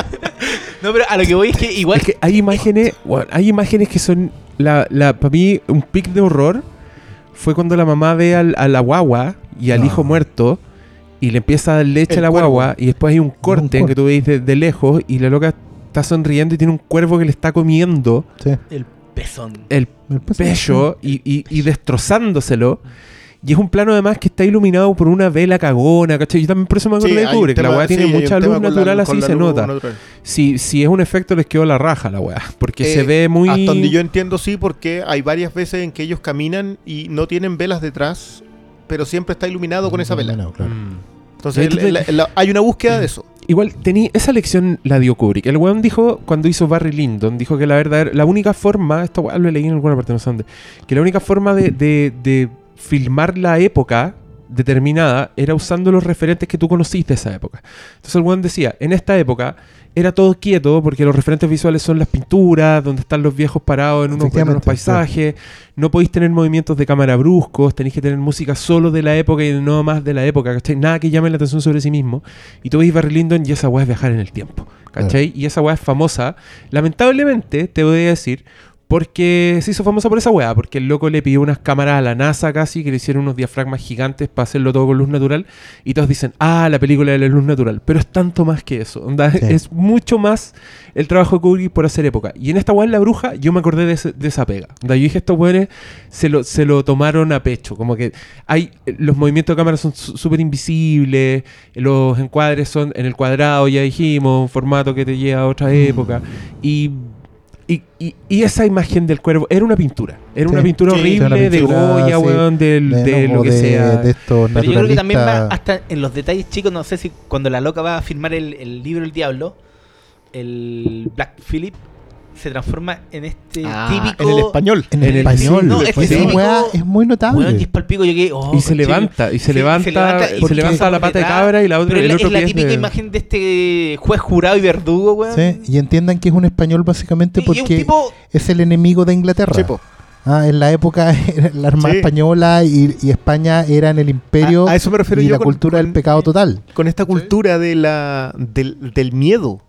No, pero a lo que voy es que igual. Es que hay imágenes, hay imágenes que son la, la para mí un pic de horror fue cuando la mamá ve al, a la guagua y al No. hijo muerto y le empieza a dar leche El a la cuervo. guagua y después hay un corte en que tú veis de, de lejos y la loca está sonriendo y tiene un cuervo que le está comiendo Sí. El pezón. el El pecho y, y- y destrozándoselo. Y es un plano además que está iluminado por una vela cagona, ¿cachai? Yo también por eso me acordé de Kubrick. La weá tiene sí, mucha luz la- natural, con así la se nota. Si, si es un efecto, les quedó la raja la weá. Porque Eh, se ve muy. Hasta donde yo entiendo, sí, porque hay varias veces en que ellos caminan y no tienen velas detrás, pero siempre está iluminado con esa vela. No, claro. Mm. Entonces, la- la- hay una búsqueda de eso. Igual, tení, esa lección la dio Kubrick. El weón dijo, cuando hizo Barry Lyndon, dijo que la verdad, la única forma, esto weón, lo leí en alguna parte, no sé dónde, que la única forma de, de- de filmar la época determinada era usando los referentes que tú conocís de esa época. Entonces el weón decía, en esta época era todo quieto porque los referentes visuales son las pinturas, donde están los viejos parados en unos, en unos paisajes, no podéis tener movimientos de cámara bruscos, tenéis que tener música solo de la época y no más de la época, ¿cachai? Nada que llame la atención sobre sí mismo. Y tú veis Barry Lyndon y esa weá es viajar en el tiempo, ¿cachai? Y esa weá es famosa, lamentablemente, te voy a decir, porque se hizo famosa por esa weá, porque el loco le pidió unas cámaras a la NASA casi, que le hicieron unos diafragmas gigantes para hacerlo todo con luz natural, y todos dicen, ah, la película de la luz natural, pero es tanto más que eso, onda, Sí. es mucho más el trabajo de Kubrick por hacer época. Y en esta weá en La Bruja, yo me acordé de, ese- de esa pega, onda, yo dije, estos weones se lo, se lo tomaron a pecho, como que hay, los movimientos de cámara son súper invisibles, los encuadres son en el cuadrado, ya dijimos, un formato que te lleva a otra época, y... Y, y- y esa imagen del cuervo era una pintura. Era una pintura Sí, horrible una de Goya, sí, weón, del- de, lo que de- sea. de estos Pero yo creo que también va hasta en los detalles chicos. No sé si cuando la loca va a firmar el, el libro El Diablo, el Black Phillip se transforma en este Ah, típico. en el español. En, En el el- español. sí, no, típico- weá es muy notable. Weón, y es palpico, yo que, oh, y se levanta, y se Sí, levanta, se levanta y se levanta la pata de cabra y la otra, Pero el es la, otro es la pie es típica de- imagen de este juez jurado y verdugo, weón. Sí, y entiendan que es un español básicamente es porque tipo. es el enemigo de Inglaterra. Sí, po. Ah, en la época *laughs* la Armada Sí. Española y, y España era en el imperio A- a eso me refiero y yo la con- cultura con- del pecado total. con esta cultura de la, del, del miedo.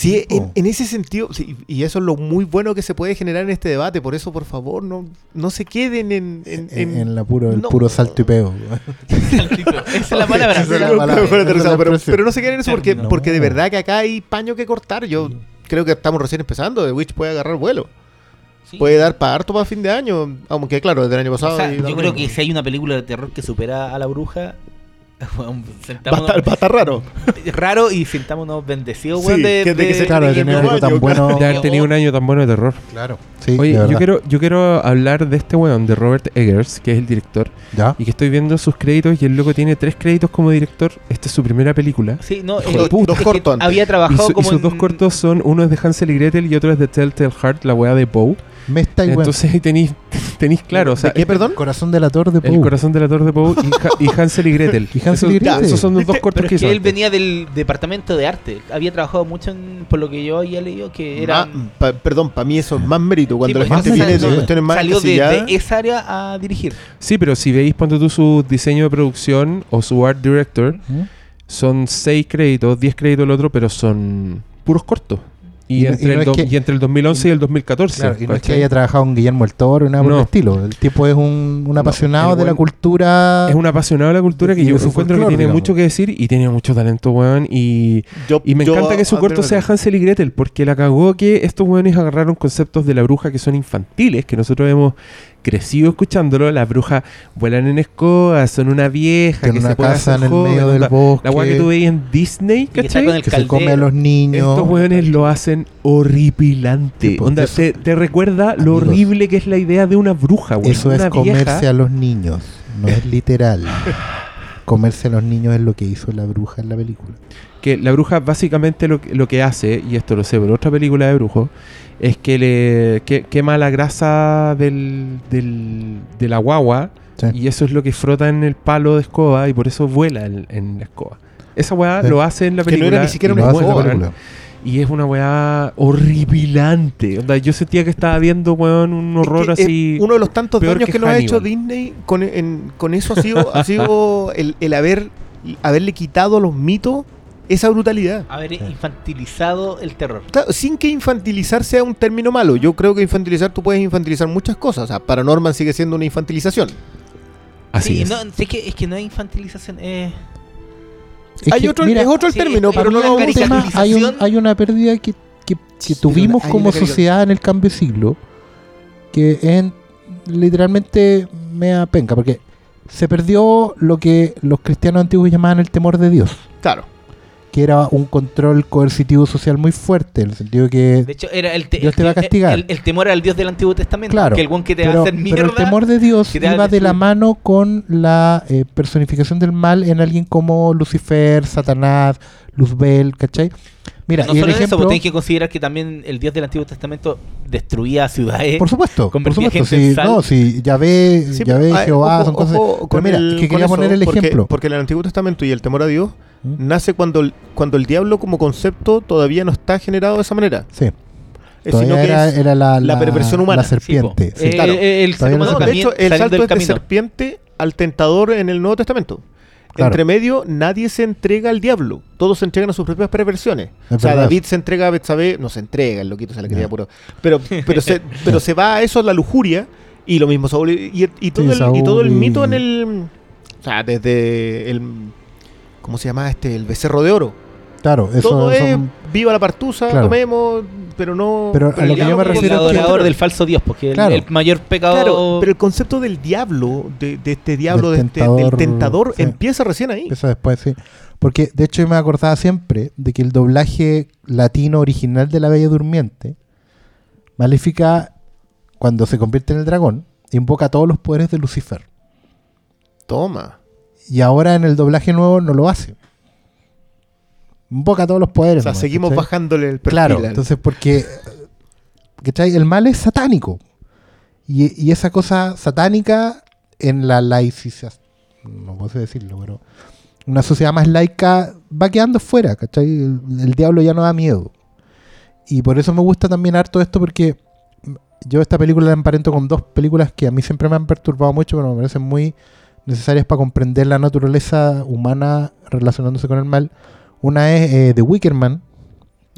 Sí, en, ese sentido, sí, y eso es lo muy bueno que se puede generar en este debate. Por eso, por favor, no, no se queden en. en, En, en- en la puro, el no. puro salto y pego. *laughs* Esa es la palabra. Esa es la Pero- palabra, pero- esa es la pero, expresión. pero no se queden en eso porque, No. porque de verdad que acá hay paño que cortar. Yo creo que estamos recién empezando. The Witch puede agarrar vuelo. Sí. Puede dar para harto para fin de año. Aunque, claro, desde el año pasado. O sea, yo creo mismo. que si hay una película de terror que supera a la bruja, *laughs* weón, Va a, estar, va a estar raro. *laughs* raro y sintámonos bendecidos, Sí, weón, de, que de que se- Claro, de tener algo tan bueno. de haber *laughs* tenido un año tan bueno de terror. Claro. Sí, Oye, yo quiero, yo quiero hablar de este weón, de Robert Eggers, que es el director, ¿Ya? y que estoy viendo sus créditos y el loco tiene tres créditos como director. Esta es su primera película. Sí, no, Dos- eh, dos cortos. Había Y, trabajado y como sus en- dos cortos son, uno es de Hansel y Gretel y otro es de Telltale Heart, la weá de Poe. Me está igual. Entonces ahí tenéis, *laughs* tenéis claro, o sea, ¿De qué, perdón? Corazón de la torre de el Poe. corazón de la torre de Poe y, Ha- y Hansel y Gretel. *laughs* Y Hansel y Esos- Gretel. Esos son los dos cortos Pero que es que él venía del departamento de arte. Había trabajado mucho en, por lo que yo había leído, que era... Pa- perdón, para mí eso es más mérito. Cuando Sí, la pues, gente viene de cuestiones más salió de, esa área a dirigir. Sí, pero si veis, ponte tú su diseño de producción o su art director, ¿Mm? son 6 créditos, 10 créditos el otro, pero son puros cortos. Y, entre, y no el do- que- y entre el 2011 y el 2014. Claro, y no es que haya trabajado en Guillermo el Toro nada por No. el estilo. El tipo es un, un apasionado de la cultura. Es un apasionado de la cultura que yo encuentro que tiene digamos. mucho que decir y tiene mucho talento, weón. Y, yo- y me yo encanta que su corto sea Hansel y Gretel, porque la cagó que estos weones agarraron conceptos de la bruja que son infantiles, que nosotros hemos crecido escuchándolo. Las brujas vuelan en escobas, son una vieja en que una se puede casa en el joven, medio del bosque. La weá que tú veías en Disney, que está ¿cachai? con el que se come a los niños. Estos weones lo hacen horripilante. Onda, eso- te, te recuerda lo horrible que es la idea de una bruja, weón. Eso es comerse vieja- a los niños. No es *laughs* literal. comerse a los niños es lo que hizo la bruja en la película. que la bruja básicamente lo, que- lo que hace, y esto lo sé por otra película de brujos, es que le que- quema la grasa del, del- de la guagua Sí. y eso es lo que frota en el palo de escoba y por eso vuela en, en la escoba. Esa weá Sí. lo hace en la Que no película. era ni siquiera una escoba. película. Y es una weá horripilante. Onda, yo sentía que estaba viendo, weón, un horror Es que, así. uno de los tantos daños que que, nos ha hecho. Disney con, en- con eso ha sido, ha sido el, el haber haberle quitado los mitos esa brutalidad. Haber infantilizado el terror. Claro, sin que infantilizar sea un término malo. Yo creo que infantilizar, tú puedes infantilizar muchas cosas. O sea, Paranorman sigue siendo una infantilización. Así Sí, es. no, es, que, es que no hay infantilización. Eh, Es Hay que, otro, mira, es otro el sí, término, es pero no lo hay, un- hay una pérdida que, que- que Sí, tuvimos como sociedad en el cambio de siglo que es literalmente me penca porque se perdió lo que los cristianos antiguos llamaban el temor de Dios Claro. Que era un control coercitivo social muy fuerte en el sentido que de hecho, era el, te- Dios te va a castigar. El, el temor al Dios del Antiguo Testamento. Claro, Que el buen que te va a pero, hacer pero mierda. el temor de Dios iba de la mano con la eh, personificación del mal en alguien como Lucifer, Satanás, Luzbel, ¿cachai? Mira, no y el solo eso, ejemplo, pues tenés que considerar que también el Dios del Antiguo Testamento destruía ciudades. por supuesto, por supuesto, no, sí, Yahvé, Sí, Yahvé, pero, ah, Jehová, ojo- son cosas. ojo pero con mira, el- que quería eso, poner el porque, ejemplo. Porque el Antiguo Testamento y el temor a Dios ¿Mm? nace cuando el, cuando el diablo como concepto todavía no está generado de esa manera. Sí, Eh, sino todavía que era, es- era la, la perversión humana. La serpiente. Sí. Eh, claro. eh, el no No, de hecho, el salto es de serpiente al tentador en el Nuevo Testamento. Claro. Entre medio, nadie se entrega al diablo. Todos se entregan a sus propias perversiones. Es o sea, verdad. David se entrega a Betsabé, no se entrega, el loquito se la quería puro. Pero, pero, se, *laughs* pero se va a eso, a la lujuria, y lo mismo Saúl. Y, y todo, Sí, el, y todo el mito en el. O sea, desde el. ¿Cómo se llama este? El becerro de oro. Claro, eso todo es son- viva la partusa, Claro. comemos, pero no. Pero a lo que yo me refiero el que- adorador del falso Dios, porque el- Claro. el, mayor pecado. Claro, pero el concepto del diablo, de, de este diablo, Del de este- del tentador, tentador, sí. empieza recién ahí. Empieza después, sí. Porque de hecho yo me acordaba siempre de que el doblaje latino original de La Bella Durmiente, Maléfica, cuando se convierte en el dragón, invoca todos los poderes de Lucifer. Toma. Y ahora en el doblaje nuevo no lo hace. Invoca todos los O poderes. sea, nomás, seguimos ¿cachai? bajándole el perfil. Claro, al- entonces porque ¿cachai? el mal es satánico. Y, y esa cosa satánica en la laicización, no puedo decirlo, pero una sociedad más laica va quedando fuera, ¿cachai? El, el diablo ya no da miedo. Y por eso me gusta también harto esto porque yo esta película la emparento con dos películas que a mí siempre me han perturbado mucho, pero me parecen muy necesarias para comprender la naturaleza humana relacionándose con el mal. Una es eh, The Wicker Man,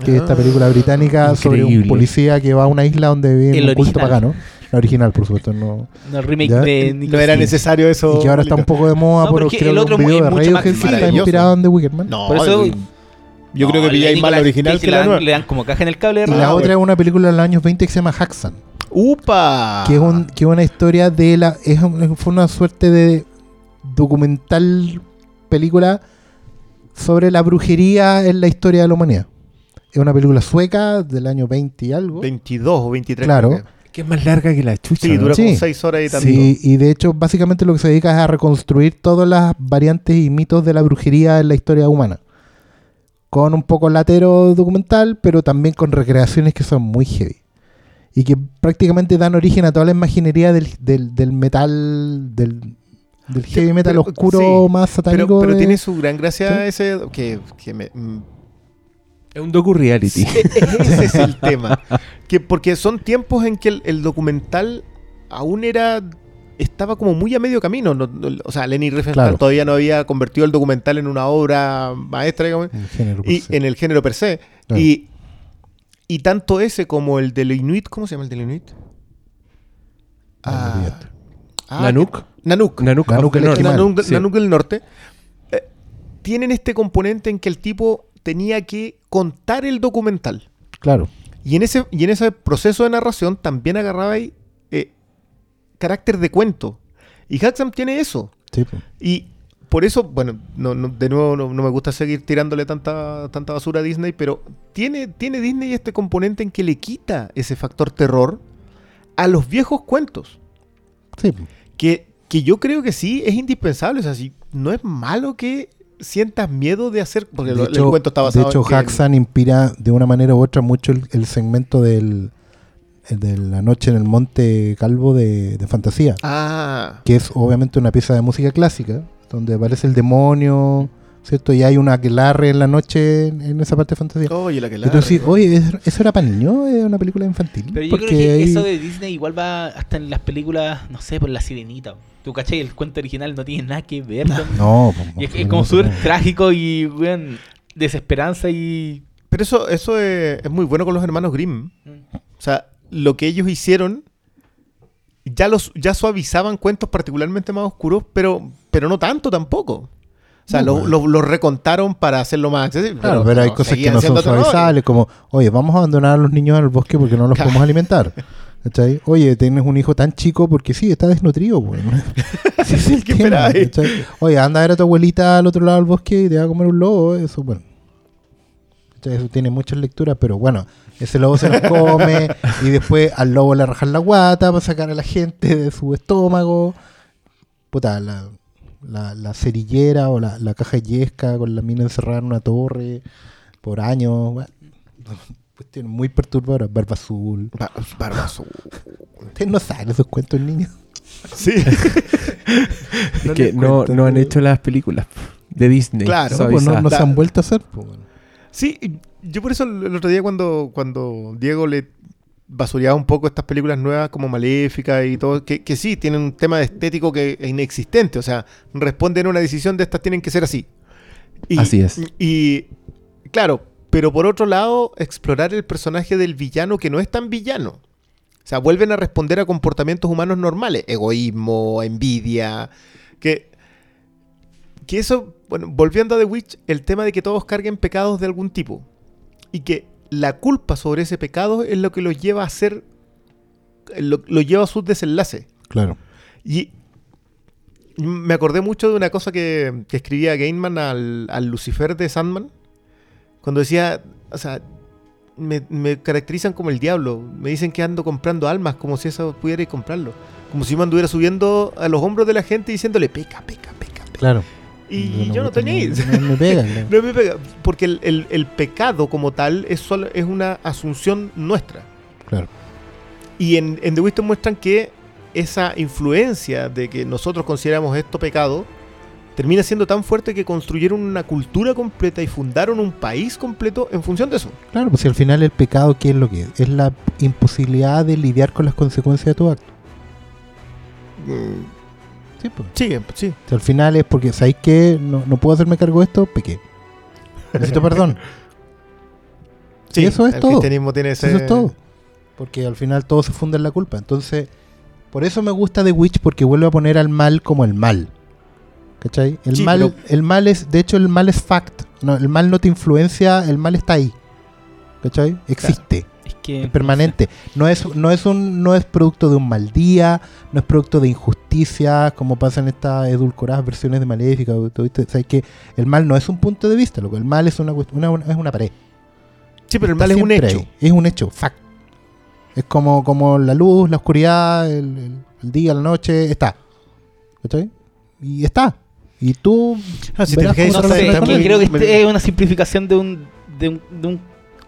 que es esta Ah. película británica sobre un policía que va a una isla donde vive El un culto pagano. La original, por supuesto, no. No, el remake Ya. de No Nicolas era necesario eso. y que ahora está un poco de moda No, por creo el otro un video es de Radiohead que está inspirado en The Wicker Man. No, Por eso- yo- creo que pilláis más la original que la le dan- nueva. Le dan como caja en el cable de Y la otra es una película de los años 20 que se llama Haxan, ¡Upa! que es, un, que es una historia de la. Es un- fue una suerte de documental película sobre la brujería en la historia de la humanidad. Es una película sueca del año 20 y algo. 22 o 23. Claro. que. Es más larga que la chucha. Sí, ¿no? dura como Sí. 6 horas y tanto. Sí, y de hecho, básicamente lo que se dedica es a reconstruir todas las variantes y mitos de la brujería en la historia humana. Con un poco latero documental, pero también con recreaciones que son muy heavy. Y que prácticamente dan origen a toda la imaginería del, del, del metal, del, del heavy metal pero- oscuro sí, más satánico. pero de- tiene su gran gracia ¿Sí? ese que, que me, mm, Es un docu-reality. *laughs* ese es el tema. Que porque son tiempos en que el, el documental aún era estaba como muy a medio camino. no- no- o sea, Lenny Riefenstahl Claro. todavía no había convertido el documental en una obra maestra, digamos, el género, y en el género per se. Claro. Y, y tanto ese como el del Inuit, ¿cómo se llama el del Inuit? Ah, ah, Nanuk. Nanuk. Nanuk, Nanuk of the el esquimal. Nanuk, Sí. Nanuk del Norte, eh, tienen este componente en que el tipo tenía que contar el documental. Claro. Y en ese, y en ese proceso de narración también agarraba ahí eh, carácter de cuento. Y Haxam tiene eso. Sí. Y por eso, bueno, no, no- de nuevo no, no me gusta seguir tirándole tanta, tanta basura a Disney, pero tiene, tiene Disney este componente en que le quita ese factor terror a los viejos cuentos. Sí. Que, que yo creo que sí es indispensable. O sea, si no es malo que sientas miedo de hacer. Porque De lo- hecho, el cuento está de basado hecho en inspira de una manera u otra mucho el, el segmento del el de la noche en el monte calvo de, de fantasía, Ah, que es obviamente una pieza de música clásica, donde aparece el demonio ¿cierto? Y hay una aquelarre en la noche en, esa parte de fantasía. Oye, la que Y la. tú decís, oye, ¿es- ¿eso era para niños? ¿Es una película infantil? Pero yo Porque creo que eso de Disney igual va hasta en las películas, no sé, por la sirenita. ¿Tú cachai? El cuento original no tiene nada que ver. con- No, pues, y es, pues, es como no, súper no. trágico y, weón, desesperanza y... Pero eso, eso es, es muy bueno con los hermanos Grimm. O sea, lo que ellos hicieron ya los ya suavizaban cuentos particularmente más oscuros, pero, pero no tanto tampoco. O sea, lo, lo- lo recontaron para hacerlo más accesible. Claro, pero, hay cosas que no son suavizables, como, oye, vamos a abandonar a los niños al bosque porque no los Claro. podemos alimentar. *laughs* ¿Cachai? Oye, tienes un hijo tan chico porque sí, está desnutrido, pues. *laughs* Sí, es el *laughs* ¿Qué tema, esperáis? ¿cachai? Oye, anda a ver a tu abuelita al otro lado del bosque y te va a comer un lobo, eso, bueno. ¿Cachai? Eso tiene muchas lecturas, pero bueno, ese lobo se los come y después al lobo le rajan la guata para sacar a la gente de su estómago. Puta, la, la, la cerillera o la, la caja yesca con la mina encerrada en una torre por años. Bueno, cuestiones muy perturbadoras. Barba azul. Ba- Barba azul. Ustedes no saben esos cuentos niños. Sí. *laughs* Es que no, no han hecho las películas de Disney. Claro, No, pues no, se han vuelto a hacer. pues. Sí, yo por eso el otro día cuando, cuando Diego le basureaba un poco estas películas nuevas como Maléfica y todo, que, que sí, tienen un tema estético que es inexistente, o sea, responden a una decisión de estas tienen que ser así. Y- Así es. Y claro, pero por otro lado, explorar el personaje del villano que no es tan villano. O sea, vuelven a responder a comportamientos humanos normales, egoísmo, envidia, que que eso, bueno, volviendo a The Witch, el tema de que todos carguen pecados de algún tipo y que la culpa sobre ese pecado es lo que los lleva a hacer, lo, lo lleva a sus desenlaces. Claro. Y me acordé mucho de una cosa que, que escribía Gaiman al, al Lucifer de Sandman, cuando decía, o sea, me, me caracterizan como el diablo, me dicen que ando comprando almas, como si eso pudiera ir comprarlo, como si me anduviera subiendo a los hombros de la gente diciéndole, peca, peca, peca, peca. Claro. Y yo no tenía No, no me pega, *laughs* no me pega, porque el, el- el pecado como tal es, solo, es una asunción nuestra. Claro. Y en, en The Wisdom muestran que esa influencia de que nosotros consideramos esto pecado termina siendo tan fuerte que construyeron una cultura completa y fundaron un país completo en función de eso. Claro, pues si al final el pecado, ¿qué es lo que es? Es la imposibilidad de lidiar con las consecuencias de tu acto. Mm, Sí, pues. Sí, sí. Si al final es porque, ¿sabéis qué? No, no puedo hacerme cargo de esto, pequé. Necesito *laughs* perdón. sí Y eso es el todo. cristianismo tiene ese... Eso es todo. Porque al final todo se funda en la culpa. Entonces, por eso me gusta The Witch, porque vuelve a poner al mal como el mal. ¿Cachai? El Sí, mal, pero- el mal es, de hecho, el mal es fact. No, el mal no te influencia, el mal está ahí. ¿Cachai? Existe. Que... Es permanente. No es, no es un, no es producto de un mal día, no es producto de injusticia, como pasa en estas edulcoradas versiones de Maléfica. o todo esto. ¿Sabes que El mal no es un punto de vista, loco. El mal es una, una, una- es una pared. Sí, pero el mal es un hecho. ahí. Es un hecho, fact. Es como, como la luz, la oscuridad, el, el- el día, la noche, está. ¿Cachai? Y está. Y tú. Ah, si te No sé, creo que este es una simplificación de un, de, un, de un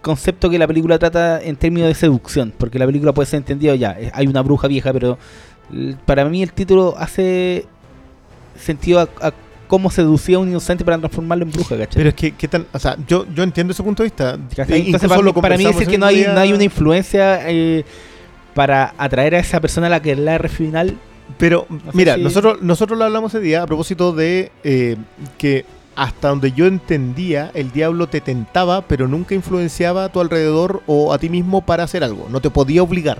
concepto que la película trata en términos de seducción, porque la película puede ser entendido ya, eh, hay una bruja vieja, pero para mí el título hace sentido a, a cómo seducía a un inocente para transformarlo en bruja, ¿cachai? Pero es que, ¿qué tan...? O sea, yo, yo entiendo ese punto de vista. ¿Cachai? E Entonces, para, para mí decir que no hay, día- no hay una influencia eh, para atraer a esa persona a la que la R final. Pero, sé mira, si- nosotros, nosotros lo hablamos ese día a propósito de eh, que hasta donde yo entendía, el diablo te tentaba, pero nunca influenciaba a tu alrededor o a ti mismo para hacer algo. No te podía obligar.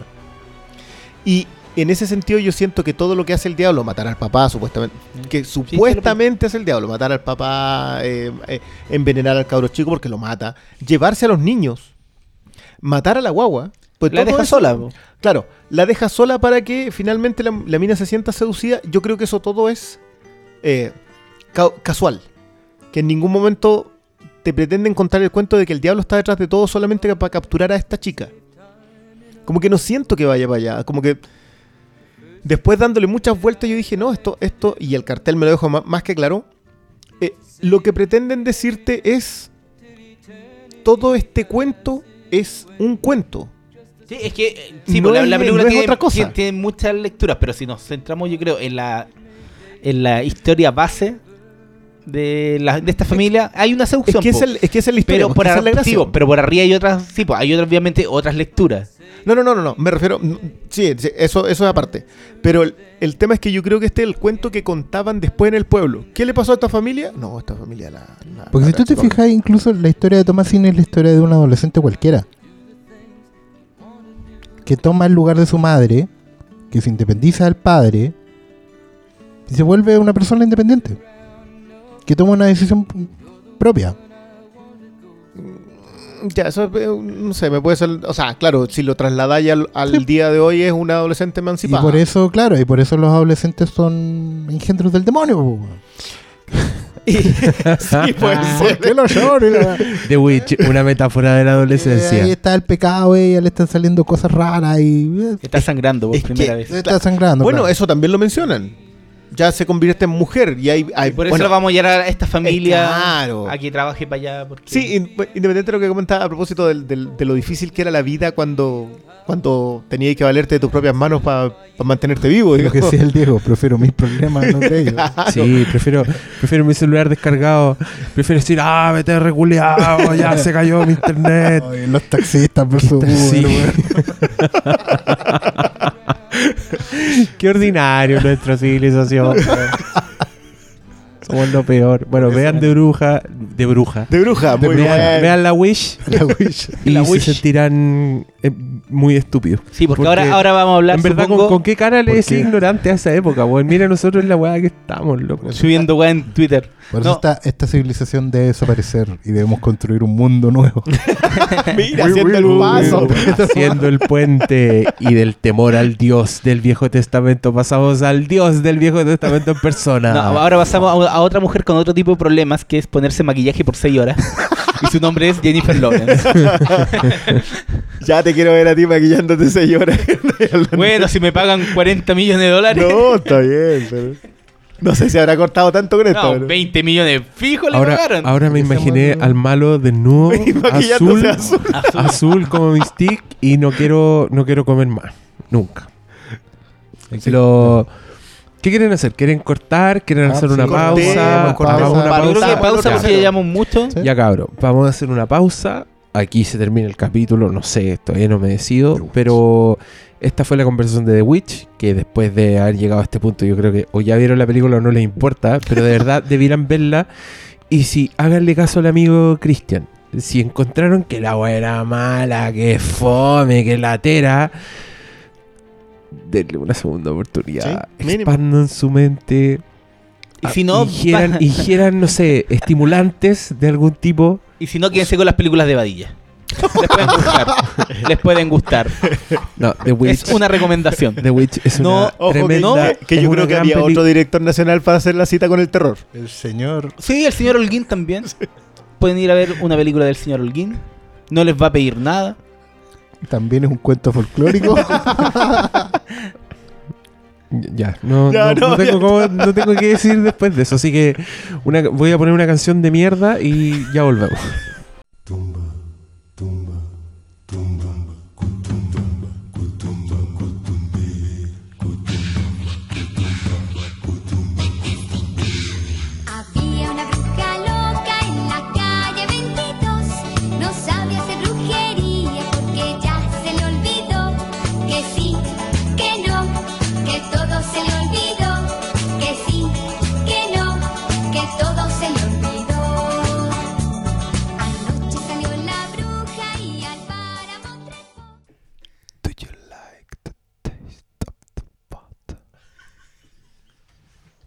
Y en ese sentido yo siento que todo lo que hace el diablo, matar al papá, supuestamente, que supuestamente hace el diablo, matar al papá, eh, eh, envenenar al cabro chico porque lo mata, llevarse a los niños, matar a la guagua, pues la todo deja eso- sola. Claro, la deja sola para que finalmente la, la mina se sienta seducida. Yo creo que eso todo es eh, ca- casual. Que en ningún momento te pretenden contar el cuento de que el diablo está detrás de todo solamente para capturar a esta chica. Como que no siento que vaya para allá. Como que después dándole muchas vueltas yo dije, no, esto, esto, y el cartel me lo dejo más, que claro. eh, lo que pretenden decirte es, todo este cuento es un cuento. Sí, es que eh, sí, No pues, la, es- la película no tiene, otra cosa. tiene- tiene muchas lecturas, pero si nos centramos, yo creo, en la, en la historia base, de, la- de esta familia, hay una Es seducción. que, es, el, es que esa es la historia. pero, por es arriba, gracia. sí, pero por arriba hay otras, sí, po, hay otras, obviamente otras lecturas. No, no, no, no, no. Me refiero. Sí, sí, eso, eso es aparte. Pero el, el tema es que yo creo que este es el cuento que contaban después en el pueblo. ¿Qué le pasó a esta familia? No, esta familia la. la- Porque la si tú te fijas, incluso la historia de Tomasini es la historia de un adolescente cualquiera. Que toma el lugar de su madre, que se independiza del padre y se vuelve una persona independiente. Que toma una decisión propia. Ya, eso eh, no sé, me puede ser. O sea, claro, si lo trasladáis al, al Sí. día de hoy, es una adolescente Y emancipada. por eso, claro, y por eso los adolescentes son engendros del demonio. weón. *laughs* sí, puede *laughs* ser. ¿Qué lo lloro? Y la- *laughs* The Witch, una metáfora de la Eh, ahí adolescencia. está el pecado, ella le están saliendo cosas raras y eh, Está sangrando por es que- primera vez. está sangrando. Bueno, claro. eso también lo mencionan. Ya se convierte en mujer y hay. hay Y por bueno, eso vamos a llevar a esta familia claro. a que trabaje para allá. Porque... Sí, in- independiente de lo que comentaba a propósito del- del- de lo difícil que era la vida cuando, cuando tenías que valerte de tus propias manos para mantenerte vivo. Lo que decía el Diego, prefiero mis problemas, no de ellos. Sí, prefiero, prefiero mi celular descargado. Prefiero decir, ah, vete reculeado, ya se cayó mi internet. *laughs* Ay, los taxistas versus Sí. *laughs* *laughs* Qué ordinario nuestra civilización. *laughs* Somos lo peor. Bueno, vean de bruja, de bruja. De bruja, muy vean, bien. vean la Wish La Wish. *laughs* y La se Wish. sentirán eh, muy estúpidos. Sí, porque, Porque, ahora, ahora vamos a hablar En verdad, ¿con, supongo, con qué cara le ¿Por decía qué? ignorante a esa época? Bueno, mira nosotros la weá que estamos, loco. subiendo weá en Twitter. Por eso No. esta, esta civilización debe desaparecer y debemos construir un mundo nuevo. *laughs* Mira, haciendo el paso. Haciendo el puente y del temor al Dios del Viejo Testamento pasamos al Dios del Viejo Testamento en persona. No, ahora pasamos a, a otra mujer con otro tipo de problemas, que es ponerse maquillaje por 6 horas. *laughs* y su nombre es Jennifer Lawrence. *laughs* Ya te quiero ver a ti maquillándote seis horas. *laughs* bueno, si me pagan 40 millones de dólares. no, está bien, pero... No sé si habrá cortado tanto con esto. No, pero- 20 millones fijo le ahora, pagaron. ahora me imaginé al malo desnudo, *laughs* azul, azul. azul como mi stick y no quiero, no quiero comer más. Nunca. Lo- ¿Qué quieren hacer? ¿Quieren cortar? ¿Quieren Ah, hacer sí, una cortemos, pausa? cortemos. Hagamos una Pausa. Creo que pausa. porque ya llevamos mucho. Sí. Ya cabrón, vamos a hacer una pausa. Aquí se termina el capítulo, no sé, todavía no me decido, pero esta fue la conversación de The Witch, que después de haber llegado a este punto yo creo que o ya vieron la película o no les importa, pero de verdad *laughs* debieran verla. Y si háganle caso al amigo Christian, si encontraron que la weá era mala, que fome, que latera, denle una segunda oportunidad. Sí, mínimo. Expandan su mente. Y si no, ingieran, *laughs* ingieran, no sé, estimulantes de algún tipo. Y si no, quédense con las películas de Badilla. Les pueden gustar. *laughs* Les pueden gustar. No, The Witch. Es una recomendación. The Witch es No, una Ojo, que, tremenda. que- que yo creo que había otro director nacional para hacer la cita con el terror. El señor Sí, el señor Holguín también. *laughs* Pueden ir a ver una película del señor Holguín. No les va a pedir nada. También es un cuento folclórico. *laughs* Ya, no, Ya, no, no, no tengo ya cómo- no tengo que decir después de eso. Así que una, voy a poner una canción de mierda y ya volvemos.